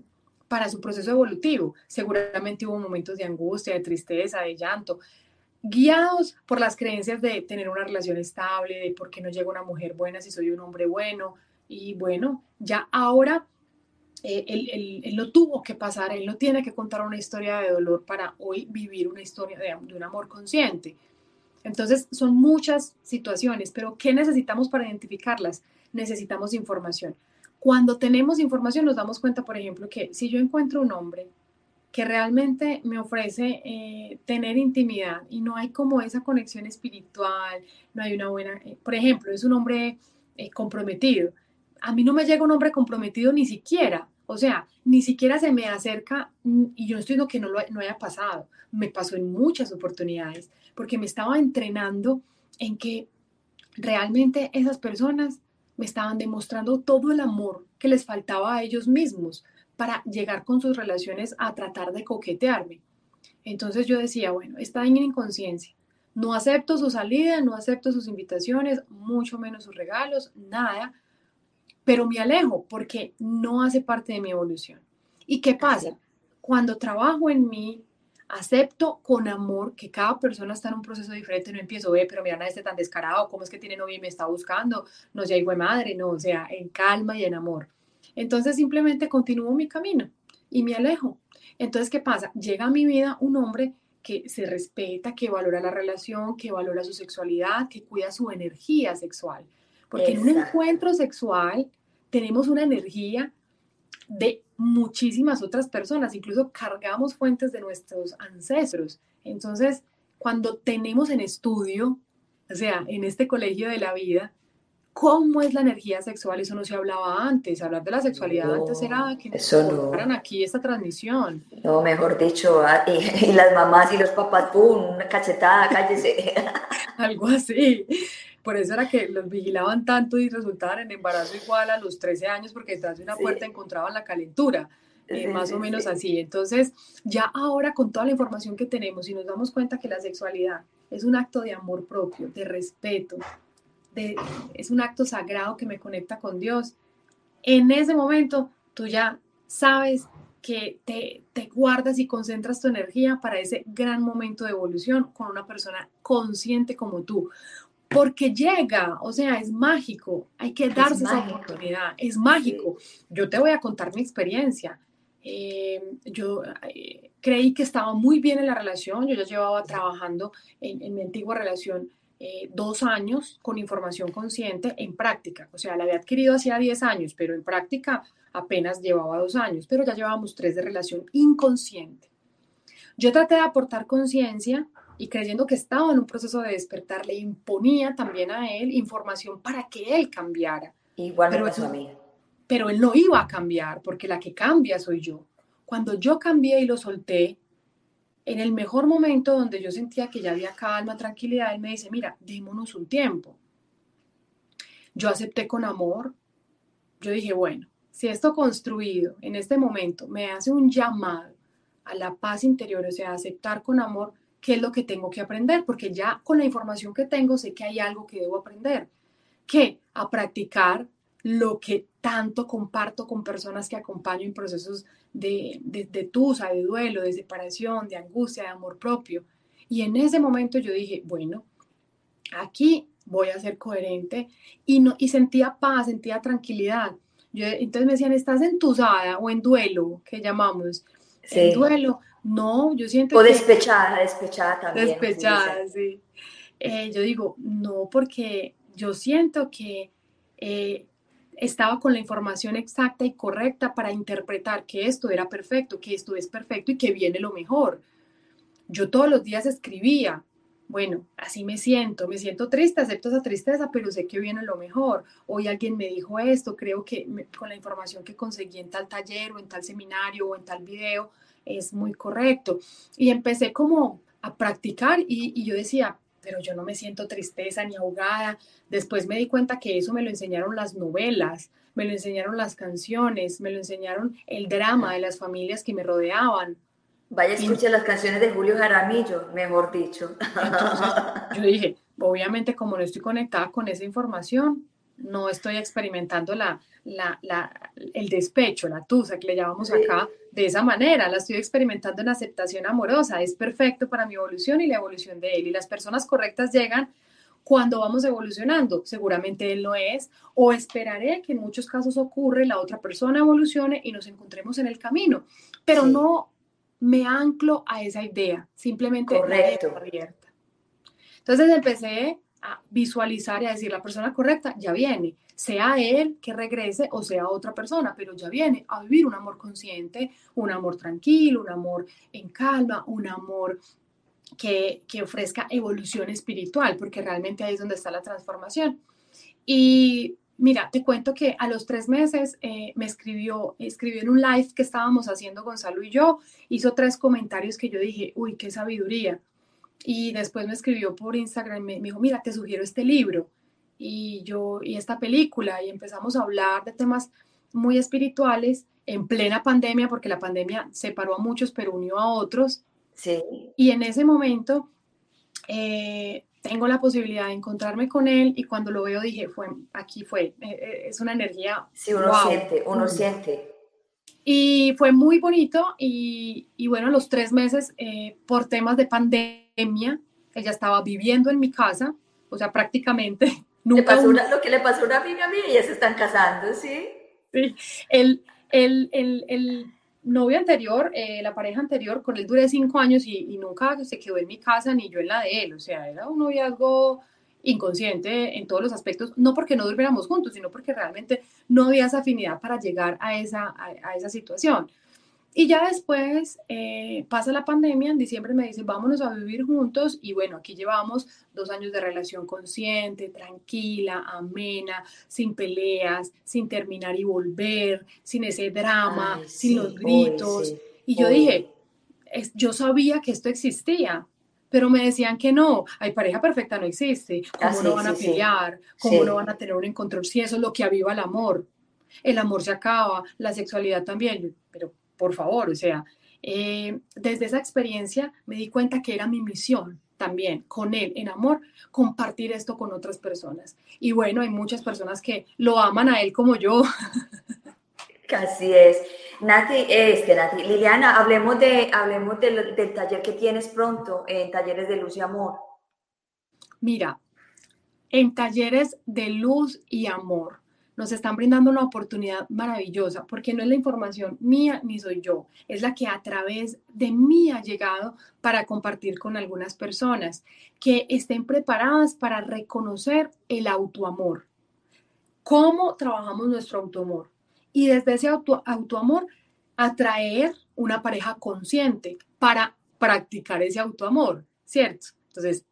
para su proceso evolutivo. Seguramente hubo momentos de angustia, de tristeza, de llanto, guiados por las creencias de tener una relación estable, de por qué no llega una mujer buena si soy un hombre bueno, y bueno, ya ahora eh, él, no tuvo que pasar, él no tiene que contar una historia de dolor para hoy vivir una historia de un amor consciente. Entonces, son muchas situaciones, pero ¿qué necesitamos para identificarlas? Necesitamos información. Cuando tenemos información nos damos cuenta, por ejemplo, que si yo encuentro un hombre que realmente me ofrece eh, tener intimidad y no hay como esa conexión espiritual, no hay una buena, eh, por ejemplo, es un hombre comprometido, a mí no me llega un hombre comprometido ni siquiera, o sea, ni siquiera se me acerca mm, y yo estoy diciendo que no, lo, no haya pasado, me pasó en muchas oportunidades, porque me estaba entrenando en que realmente esas personas me estaban demostrando todo el amor que les faltaba a ellos mismos para llegar con sus relaciones a tratar de coquetearme. Entonces yo decía, bueno, está en inconsciencia. No acepto su salida, no acepto sus invitaciones, mucho menos sus regalos, nada, pero me alejo porque no hace parte de mi evolución. ¿Y qué pasa? Cuando trabajo en mí, acepto con amor que cada persona está en un proceso diferente, no empiezo, ve, pero mira, a este tan descarado, ¿cómo es que tiene novia y me está buscando? No sea hijo de madre, no, o sea, en calma y en amor. Entonces simplemente continúo mi camino y me alejo. Entonces, ¿qué pasa? Llega a mi vida un hombre que se respeta, que valora la relación, que valora su sexualidad, que cuida su energía sexual. Porque en un encuentro sexual tenemos una energía de muchísimas otras personas, incluso cargamos fuentes de nuestros ancestros. Entonces, cuando tenemos en estudio, o sea, en este colegio de la vida, cómo es la energía sexual, eso no se hablaba antes, hablar de la sexualidad antes era que eso no. aquí esta transmisión. No, mejor dicho, ah, y, y, las mamás y los papás, ¡pum! Una cachetada, cállese. Algo así. Por eso era que los vigilaban tanto y resultaban en embarazo igual a los 13 años porque detrás de una puerta encontraban la calentura. Eh, más o menos así. Entonces, ya ahora con toda la información que tenemos y nos damos cuenta que la sexualidad es un acto de amor propio, de respeto, de, es un acto sagrado que me conecta con Dios, en ese momento tú ya sabes que te, te, guardas y concentras tu energía para ese gran momento de evolución con una persona consciente como tú porque llega, o sea, es mágico, hay que darse esa oportunidad, es mágico. Yo te voy a contar mi experiencia. Eh, yo eh, creí que estaba muy bien en la relación, yo ya llevaba trabajando en, mi antigua relación eh, dos años con información consciente en práctica, o sea, la había adquirido hacía 10 años, pero en práctica apenas llevaba dos años, pero ya llevábamos tres de relación inconsciente. Yo traté de aportar conciencia y creyendo que estaba en un proceso de despertar, le imponía también a él información para que él cambiara. Igual pero, a mí. Pero él no iba a cambiar, porque la que cambia soy yo. Cuando yo cambié y lo solté, en el mejor momento donde yo sentía que ya había calma, tranquilidad, él me dice, mira, démonos un tiempo. Yo acepté con amor. Yo dije, bueno, si esto construido en este momento me hace un llamado a la paz interior, o sea, aceptar con amor, qué es lo que tengo que aprender, porque ya con la información que tengo sé que hay algo que debo aprender, que a practicar lo que tanto comparto con personas que acompaño en procesos de, de, de tusa, de duelo, de separación, de angustia, de amor propio. Y en ese momento yo dije, bueno, aquí voy a ser coherente y, no, y sentía paz, sentía tranquilidad. Yo, entonces me decían, ¿estás entusada o en duelo, que llamamos? En duelo. No, yo siento... O despechada, despechada también. Despechada, sí. Eh, yo digo, no, porque yo siento que eh, estaba con la información exacta y correcta para interpretar que esto era perfecto, que esto es perfecto y que viene lo mejor. Yo todos los días escribía bueno, así me siento, me siento triste, acepto esa tristeza, pero sé que viene lo mejor. Hoy alguien me dijo esto, creo que con la información que conseguí en tal taller o en tal seminario o en tal video es muy correcto. Y empecé como a practicar y, y yo decía, pero yo no me siento tristeza ni ahogada. Después me di cuenta que eso me lo enseñaron las novelas, me lo enseñaron las canciones, me lo enseñaron el drama de las familias que me rodeaban. Vaya, escuche las canciones de Julio Jaramillo, mejor dicho. yo dije, obviamente como no estoy conectada con esa información, no estoy experimentando la, la, el despecho, la tusa que le llamamos acá, de esa manera, la estoy experimentando en aceptación amorosa, es perfecto para mi evolución y la evolución de él. Y las personas correctas llegan cuando vamos evolucionando, seguramente él no es, o esperaré que en muchos casos ocurre, la otra persona evolucione y nos encontremos en el camino, pero no me anclo a esa idea, simplemente Correcto. abierta. Entonces empecé a visualizar y a decir, la persona correcta ya viene, sea él que regrese o sea otra persona, pero ya viene a vivir un amor consciente, un amor tranquilo, un amor en calma, un amor que, que ofrezca evolución espiritual, porque realmente ahí es donde está la transformación. Y Mira, te cuento que a los tres meses eh, me escribió, escribió en un live que estábamos haciendo Gonzalo y yo, hizo tres comentarios que yo dije, uy, qué sabiduría. Y después me escribió por Instagram, me, me dijo, mira, te sugiero este libro y yo, y esta película, y empezamos a hablar de temas muy espirituales en plena pandemia, porque la pandemia separó a muchos, pero unió a otros. Sí. Y en ese momento eh, tengo la posibilidad de encontrarme con él y cuando lo veo dije, fue, aquí fue, eh, eh, es una energía. Sí, uno siente, uno siente. Y fue muy bonito y, y bueno, los tres meses eh, por temas de pandemia, ella estaba viviendo en mi casa, o sea, prácticamente. Nunca pasó lo que le pasó a una amiga mía, ellas se están casando, ¿sí? Sí, el, el, el, el novio anterior, eh, la pareja anterior, con él duré cinco años y, nunca se quedó en mi casa ni yo en la de él. O sea, era un noviazgo inconsciente en todos los aspectos, no porque no durmiéramos juntos, sino porque realmente no había esa afinidad para llegar a esa, a esa situación. Y ya después eh, pasa la pandemia, en diciembre me dice, vámonos a vivir juntos y bueno, aquí llevamos dos años de relación consciente, tranquila, amena, sin peleas, sin terminar y volver, sin ese drama, sin los gritos. y yo dije, yo sabía que esto existía, pero me decían que no, hay pareja perfecta no existe, ¿cómo ah, no van a pelear? ¿Cómo no van a tener un encuentro? Si eso es lo que aviva el amor. El amor se acaba, la sexualidad también, por favor, o sea, eh, desde esa experiencia me di cuenta que era mi misión también con él en amor, compartir esto con otras personas. Y bueno, hay muchas personas que lo aman a él como yo. Así es. Nati, este, Nati, Liliana, hablemos, de, hablemos del taller que tienes pronto en Talleres de Luz y Amor. Mira, en Talleres de Luz y Amor nos están brindando una oportunidad maravillosa, porque no es la información mía ni soy yo, es la que a través de mí ha llegado para compartir con algunas personas que estén preparadas para reconocer el autoamor. ¿Cómo trabajamos nuestro autoamor? Y desde ese auto, autoamor, atraer una pareja consciente para practicar ese autoamor, ¿cierto? Entonces,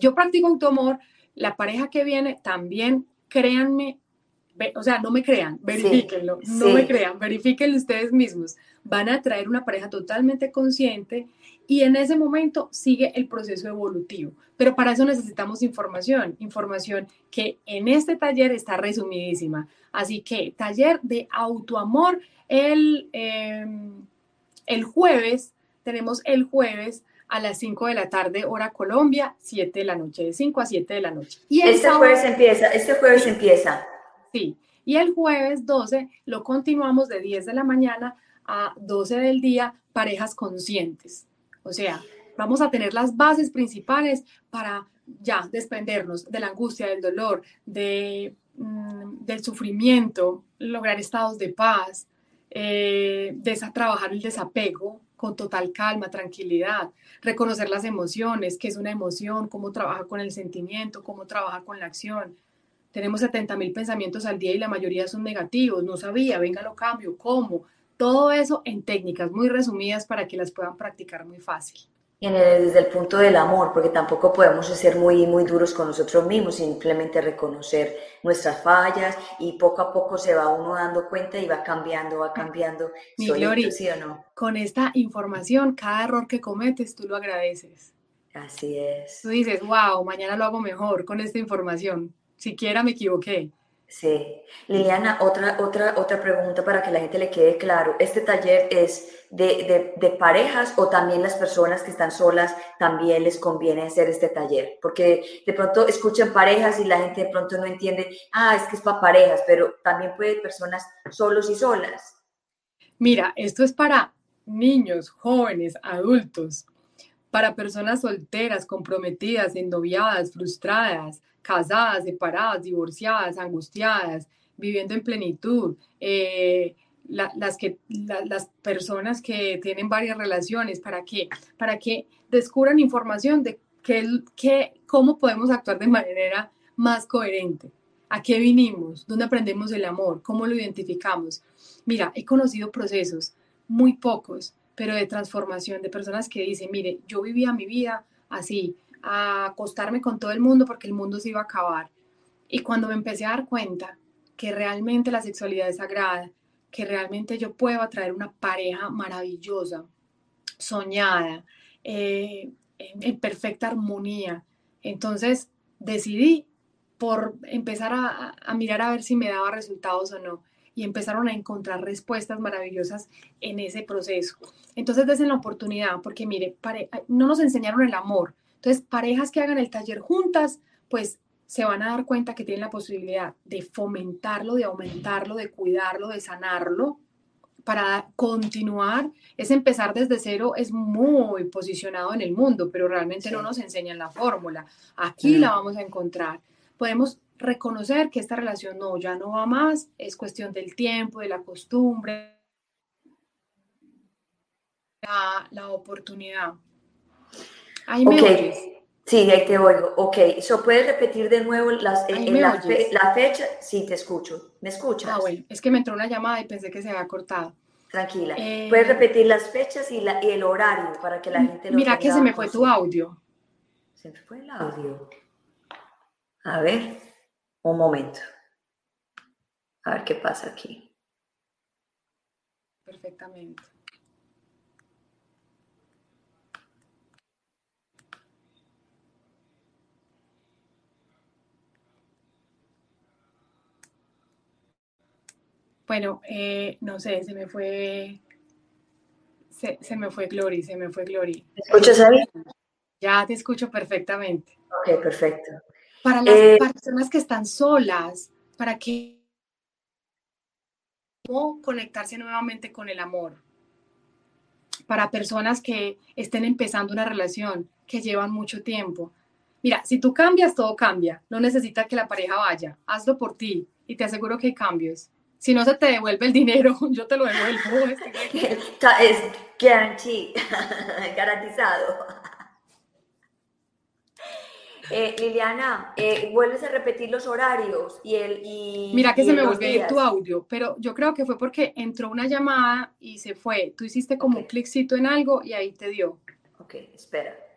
yo practico autoamor, la pareja que viene también, créanme, o sea, no me crean, verifíquenlo, no me crean, verifíquenlo ustedes mismos. Van a traer una pareja totalmente consciente y en ese momento sigue el proceso evolutivo. Pero para eso necesitamos información, información que en este taller está resumidísima. Así que taller de autoamor el, em, el jueves, tenemos el jueves a las 5 de la tarde, hora Colombia, 7 de la noche, de 5 a 7 de la noche. Y este jueves empieza, este jueves empieza. Sí, y el jueves 12 lo continuamos de 10 de la mañana a 12 del día, parejas conscientes. O sea, vamos a tener las bases principales para ya desprendernos de la angustia, del dolor, de, mm, del sufrimiento, lograr estados de paz, eh, trabajar el desapego con total calma, tranquilidad, reconocer las emociones, qué es una emoción, cómo trabaja con el sentimiento, cómo trabaja con la acción, tenemos 70 mil pensamientos al día y la mayoría son negativos. No sabía, venga, lo cambio, ¿cómo? Todo eso en técnicas muy resumidas para que las puedan practicar muy fácil. Y desde el punto del amor, porque tampoco podemos ser muy, muy duros con nosotros mismos, simplemente reconocer nuestras fallas y poco a poco se va uno dando cuenta y va cambiando, va cambiando. Mi Gloria, ¿sí o no? Con esta información, cada error que cometes, tú lo agradeces. Así es. Tú dices, wow, mañana lo hago mejor con esta información. Siquiera me equivoqué. Sí. Liliana, otra, otra, otra pregunta para que la gente le quede claro. ¿Este taller es de, de, parejas o también las personas que están solas también les conviene hacer este taller? Porque de pronto escuchan parejas y la gente de pronto no entiende, ah, es que es para parejas, pero también puede personas solos y solas. Mira, esto es para niños, jóvenes, adultos, para personas solteras, comprometidas, endoviadas, frustradas, casadas, separadas, divorciadas, angustiadas, viviendo en plenitud, eh, las, que, las personas que tienen varias relaciones, ¿para qué? Para que descubran información de qué, cómo podemos actuar de manera más coherente. ¿A qué vinimos? ¿Dónde aprendemos el amor? ¿Cómo lo identificamos? Mira, he conocido procesos, muy pocos, pero de transformación, de personas que dicen, mire, yo vivía mi vida así, a acostarme con todo el mundo porque el mundo se iba a acabar. Y cuando me empecé a dar cuenta que realmente la sexualidad es sagrada, que realmente yo puedo atraer una pareja maravillosa, soñada, eh, en, perfecta armonía, entonces decidí por empezar a, a mirar a ver si me daba resultados o no y empezaron a encontrar respuestas maravillosas en ese proceso. Entonces, desde la oportunidad, porque mire, no nos enseñaron el amor, entonces, parejas que hagan el taller juntas, pues se van a dar cuenta que tienen la posibilidad de fomentarlo, de aumentarlo, de cuidarlo, de sanarlo, para continuar, es empezar desde cero, es muy posicionado en el mundo, pero realmente no nos enseñan la fórmula. Aquí la vamos a encontrar. Podemos reconocer que esta relación no, ya no va más, es cuestión del tiempo, de la costumbre, la, la oportunidad. Ahí me okay. Sí, ahí te oigo. Ok, ¿so puedes repetir de nuevo las, la, fecha? Sí, te escucho. ¿Me escuchas? Ah, bueno, es que me entró una llamada y pensé que se había cortado. Tranquila. Eh, puedes repetir las fechas y, la, y, el horario para que la gente lo Mira que se me fue tu audio. Se me fue el audio. A ver, un momento. A ver qué pasa aquí. Perfectamente. Bueno, eh, no sé, se me fue, se, me fue Glory, se me fue Glory. ¿Me escuchas ahí? Ya te escucho perfectamente. Ok, perfecto. Para las eh, personas que están solas, para que cómo conectarse nuevamente con el amor. Para personas que estén empezando una relación, que llevan mucho tiempo. Mira, si tú cambias, todo cambia. No necesitas que la pareja vaya. Hazlo por ti y te aseguro que hay cambios si no se te devuelve el dinero, yo te lo devuelvo. es guarantee, garantizado. Eh, Liliana, eh, vuelves a repetir los horarios y el... Y, Mira que se me volvió tu audio, pero yo creo que fue porque entró una llamada y se fue. Tú hiciste como un cliccito en algo y ahí te dio. Ok, espera.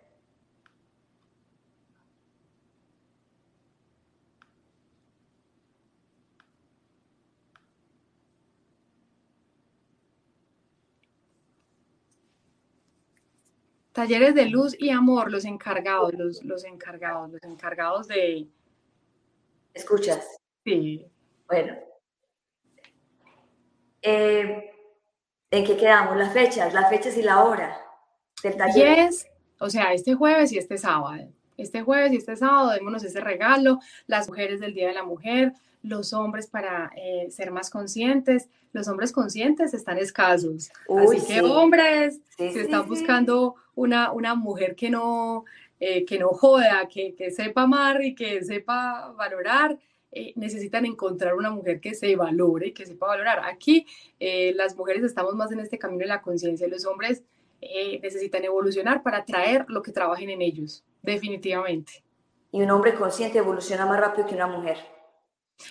Talleres de luz y amor, los encargados, los, los encargados, los encargados de... ¿Escuchas? Sí. Bueno. Eh, ¿En qué quedamos? Las fechas, las fechas y la hora del taller. o sea, este jueves y este sábado. Este jueves y este sábado démonos ese regalo, las mujeres del Día de la Mujer, los hombres para eh, ser más conscientes. Los hombres conscientes están escasos. Así que hombres, si están buscando una, una mujer que no, eh, que no joda, que, que, sepa amar y que sepa valorar, eh, necesitan encontrar una mujer que se valore y que sepa valorar. Aquí las mujeres estamos más en este camino de la conciencia. Los hombres necesitan evolucionar para traer lo que trabajen en ellos, definitivamente. Y un hombre consciente evoluciona más rápido que una mujer.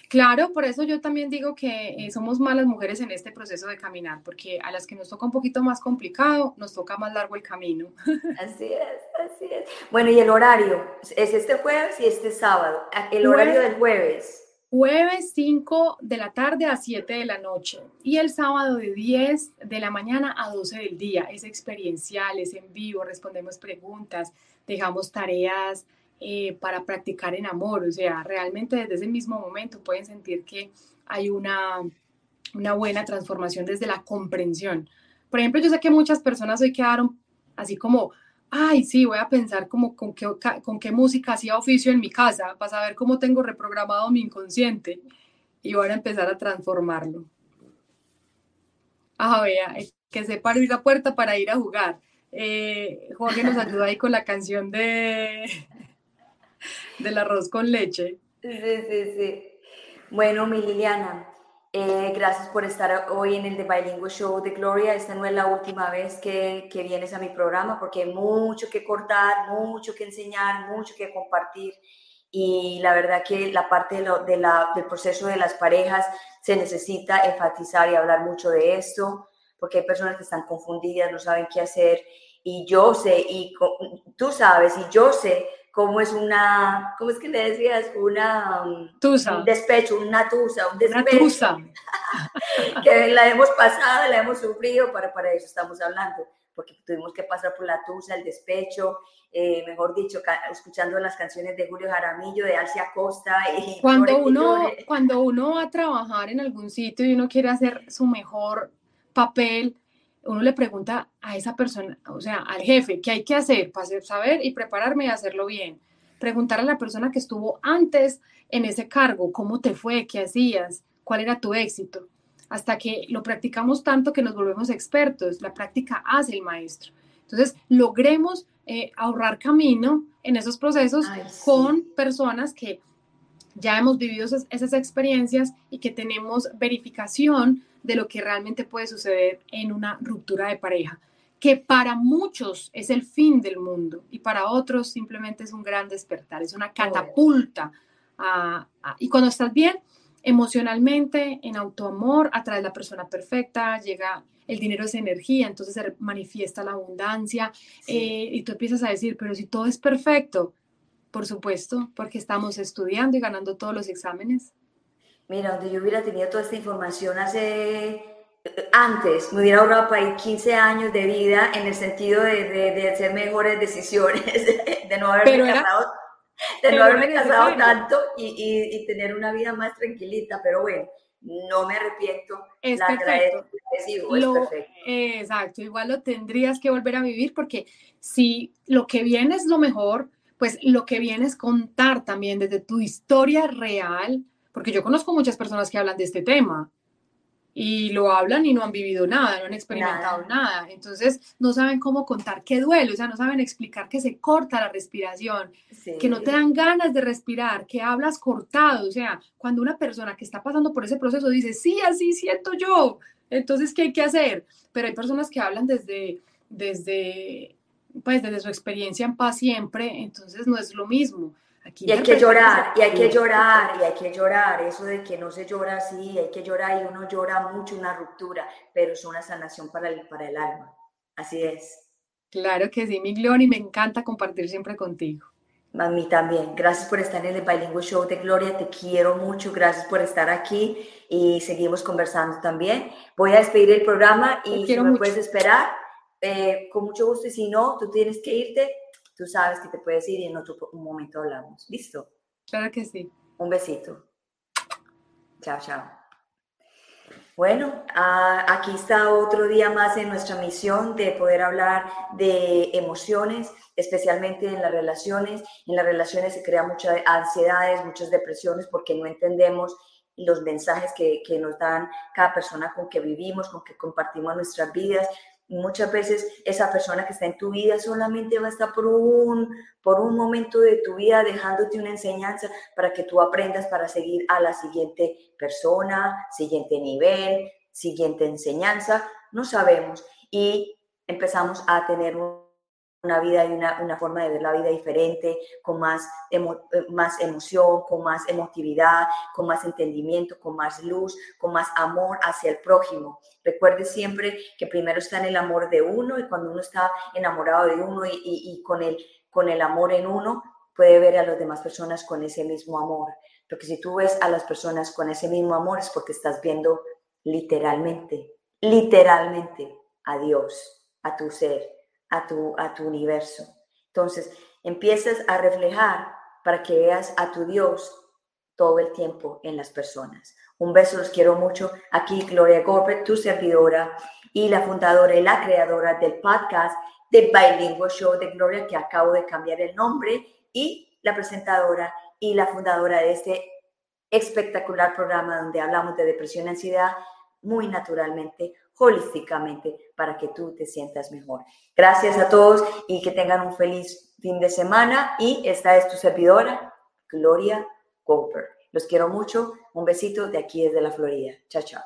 Claro, por eso yo también digo que eh, somos malas mujeres en este proceso de caminar, porque a las que nos toca un poquito más complicado, nos toca más largo el camino. Así es, así es. Bueno, y el horario, ¿es este jueves y este sábado? El horario del jueves. Jueves 5 de la tarde a 7 de la noche y el sábado de 10 de la mañana a 12 del día. Es experiencial, es en vivo, respondemos preguntas, dejamos tareas eh, para practicar en amor. O sea, realmente desde ese mismo momento pueden sentir que hay una, una buena transformación desde la comprensión. Por ejemplo, yo sé que muchas personas hoy quedaron así como, ay, sí, voy a pensar como con qué, con qué música hacía oficio en mi casa para saber cómo tengo reprogramado mi inconsciente y voy a empezar a transformarlo. Ah, vea, que sepa abrir la puerta para ir a jugar. Eh, Jorge nos ayuda ahí con la canción de del arroz con leche. Sí, sí, sí. Bueno, mi Liliana, eh, gracias por estar hoy en el The Bilingual Show de Gloria. Esta no es la última vez que, que, vienes a mi programa porque hay mucho que cortar, mucho que enseñar, mucho que compartir. Y la verdad que la parte de lo, de la, del proceso de las parejas se necesita enfatizar y hablar mucho de esto porque hay personas que están confundidas, no saben qué hacer. Y yo sé, y tú sabes, y yo sé cómo es una, ¿cómo es que le decías? Una, um, tusa. un despecho, una tusa, un despecho. Una tusa. que la hemos pasado, la hemos sufrido, para, para eso estamos hablando, porque tuvimos que pasar por la tusa, el despecho, eh, mejor dicho, escuchando las canciones de Julio Jaramillo, de Alcia Costa. Y cuando, uno, cuando uno va a trabajar en algún sitio y uno quiere hacer su mejor papel, uno le pregunta a esa persona, o sea, al jefe, ¿qué hay que hacer para saber y prepararme y hacerlo bien? Preguntar a la persona que estuvo antes en ese cargo, ¿cómo te fue? ¿Qué hacías? ¿Cuál era tu éxito? Hasta que lo practicamos tanto que nos volvemos expertos. La práctica hace el maestro. Entonces, logremos eh, ahorrar camino en esos procesos con personas que ya hemos vivido esas, esas experiencias y que tenemos verificación de lo que realmente puede suceder en una ruptura de pareja, que para muchos es el fin del mundo y para otros simplemente es un gran despertar, es una catapulta. y cuando estás bien emocionalmente, en autoamor, atraes la persona perfecta, llega el dinero es energía, entonces se manifiesta la abundancia eh, y tú empiezas a decir, pero si todo es perfecto, por supuesto, porque estamos estudiando y ganando todos los exámenes. Mira, donde yo hubiera tenido toda esta información hace antes, me hubiera ahorrado para ir 15 años de vida en el sentido de, de, hacer mejores decisiones, de no haberme casado, de no haberme casado tanto y, y, tener una vida más tranquilita, pero bueno, no me arrepiento. Es perfecto. es perfecto. Exacto, igual lo tendrías que volver a vivir porque si lo que viene es lo mejor, pues lo que viene es contar también desde tu historia real porque yo conozco muchas personas que hablan de este tema y lo hablan y no han vivido nada, no han experimentado nada. Entonces no saben cómo contar qué duele, o sea, no saben explicar que se corta la respiración, que no te dan ganas de respirar, que hablas cortado. O sea, cuando una persona que está pasando por ese proceso dice, sí, así siento yo, entonces, ¿qué hay que hacer? Pero hay personas que hablan desde, desde, pues, desde su experiencia en paz siempre, entonces no es lo mismo y hay que llorar, y hay que llorar, y hay que llorar. Eso de que no se llora así, hay que llorar y uno llora mucho una ruptura, pero es una sanación para el, para el alma. Así es. Claro que sí, mi Gloria, y me encanta compartir siempre contigo. A mí también. Gracias por estar en el Bilingual Show de Gloria. Te quiero mucho. Gracias por estar aquí y seguimos conversando también. Voy a despedir el programa y si me puedes esperar, eh, con mucho gusto. Y si no, tú tienes que irte, tú sabes que te puedes ir y en otro momento hablamos. ¿Listo? Claro que sí. Un besito. Chao, chao. Bueno, ah, aquí está otro día más en nuestra misión de poder hablar de emociones, especialmente en las relaciones. En las relaciones se crean muchas ansiedades, muchas depresiones porque no entendemos los mensajes que, que, nos dan cada persona con que vivimos, con que compartimos nuestras vidas, muchas veces esa persona que está en tu vida solamente va a estar por un, por un momento de tu vida dejándote una enseñanza para que tú aprendas para seguir a la siguiente persona, siguiente nivel, siguiente enseñanza, no sabemos. Y empezamos a tener una vida y una, una, forma de ver la vida diferente, con más, más emoción, con más emotividad, con más entendimiento, con más luz, con más amor hacia el prójimo. Recuerde siempre que primero está en el amor de uno y cuando uno está enamorado de uno y, y, con, el, con el amor en uno, puede ver a las demás personas con ese mismo amor. Porque si tú ves a las personas con ese mismo amor es porque estás viendo literalmente, literalmente a Dios, a tu ser a tu, a tu universo. Entonces, empiezas a reflejar para que veas a tu Dios todo el tiempo en las personas. Un beso, los quiero mucho. Aquí Gloria Gorbet, tu servidora y la fundadora y la creadora del podcast de Bilingual Show de Gloria, que acabo de cambiar el nombre, y la presentadora y la fundadora de este espectacular programa donde hablamos de depresión y ansiedad muy naturalmente, holísticamente para que tú te sientas mejor. Gracias a todos y que tengan un feliz fin de semana y esta es tu servidora, Gloria Cooper. Los quiero mucho, un besito de aquí desde la Florida. Chao, chao.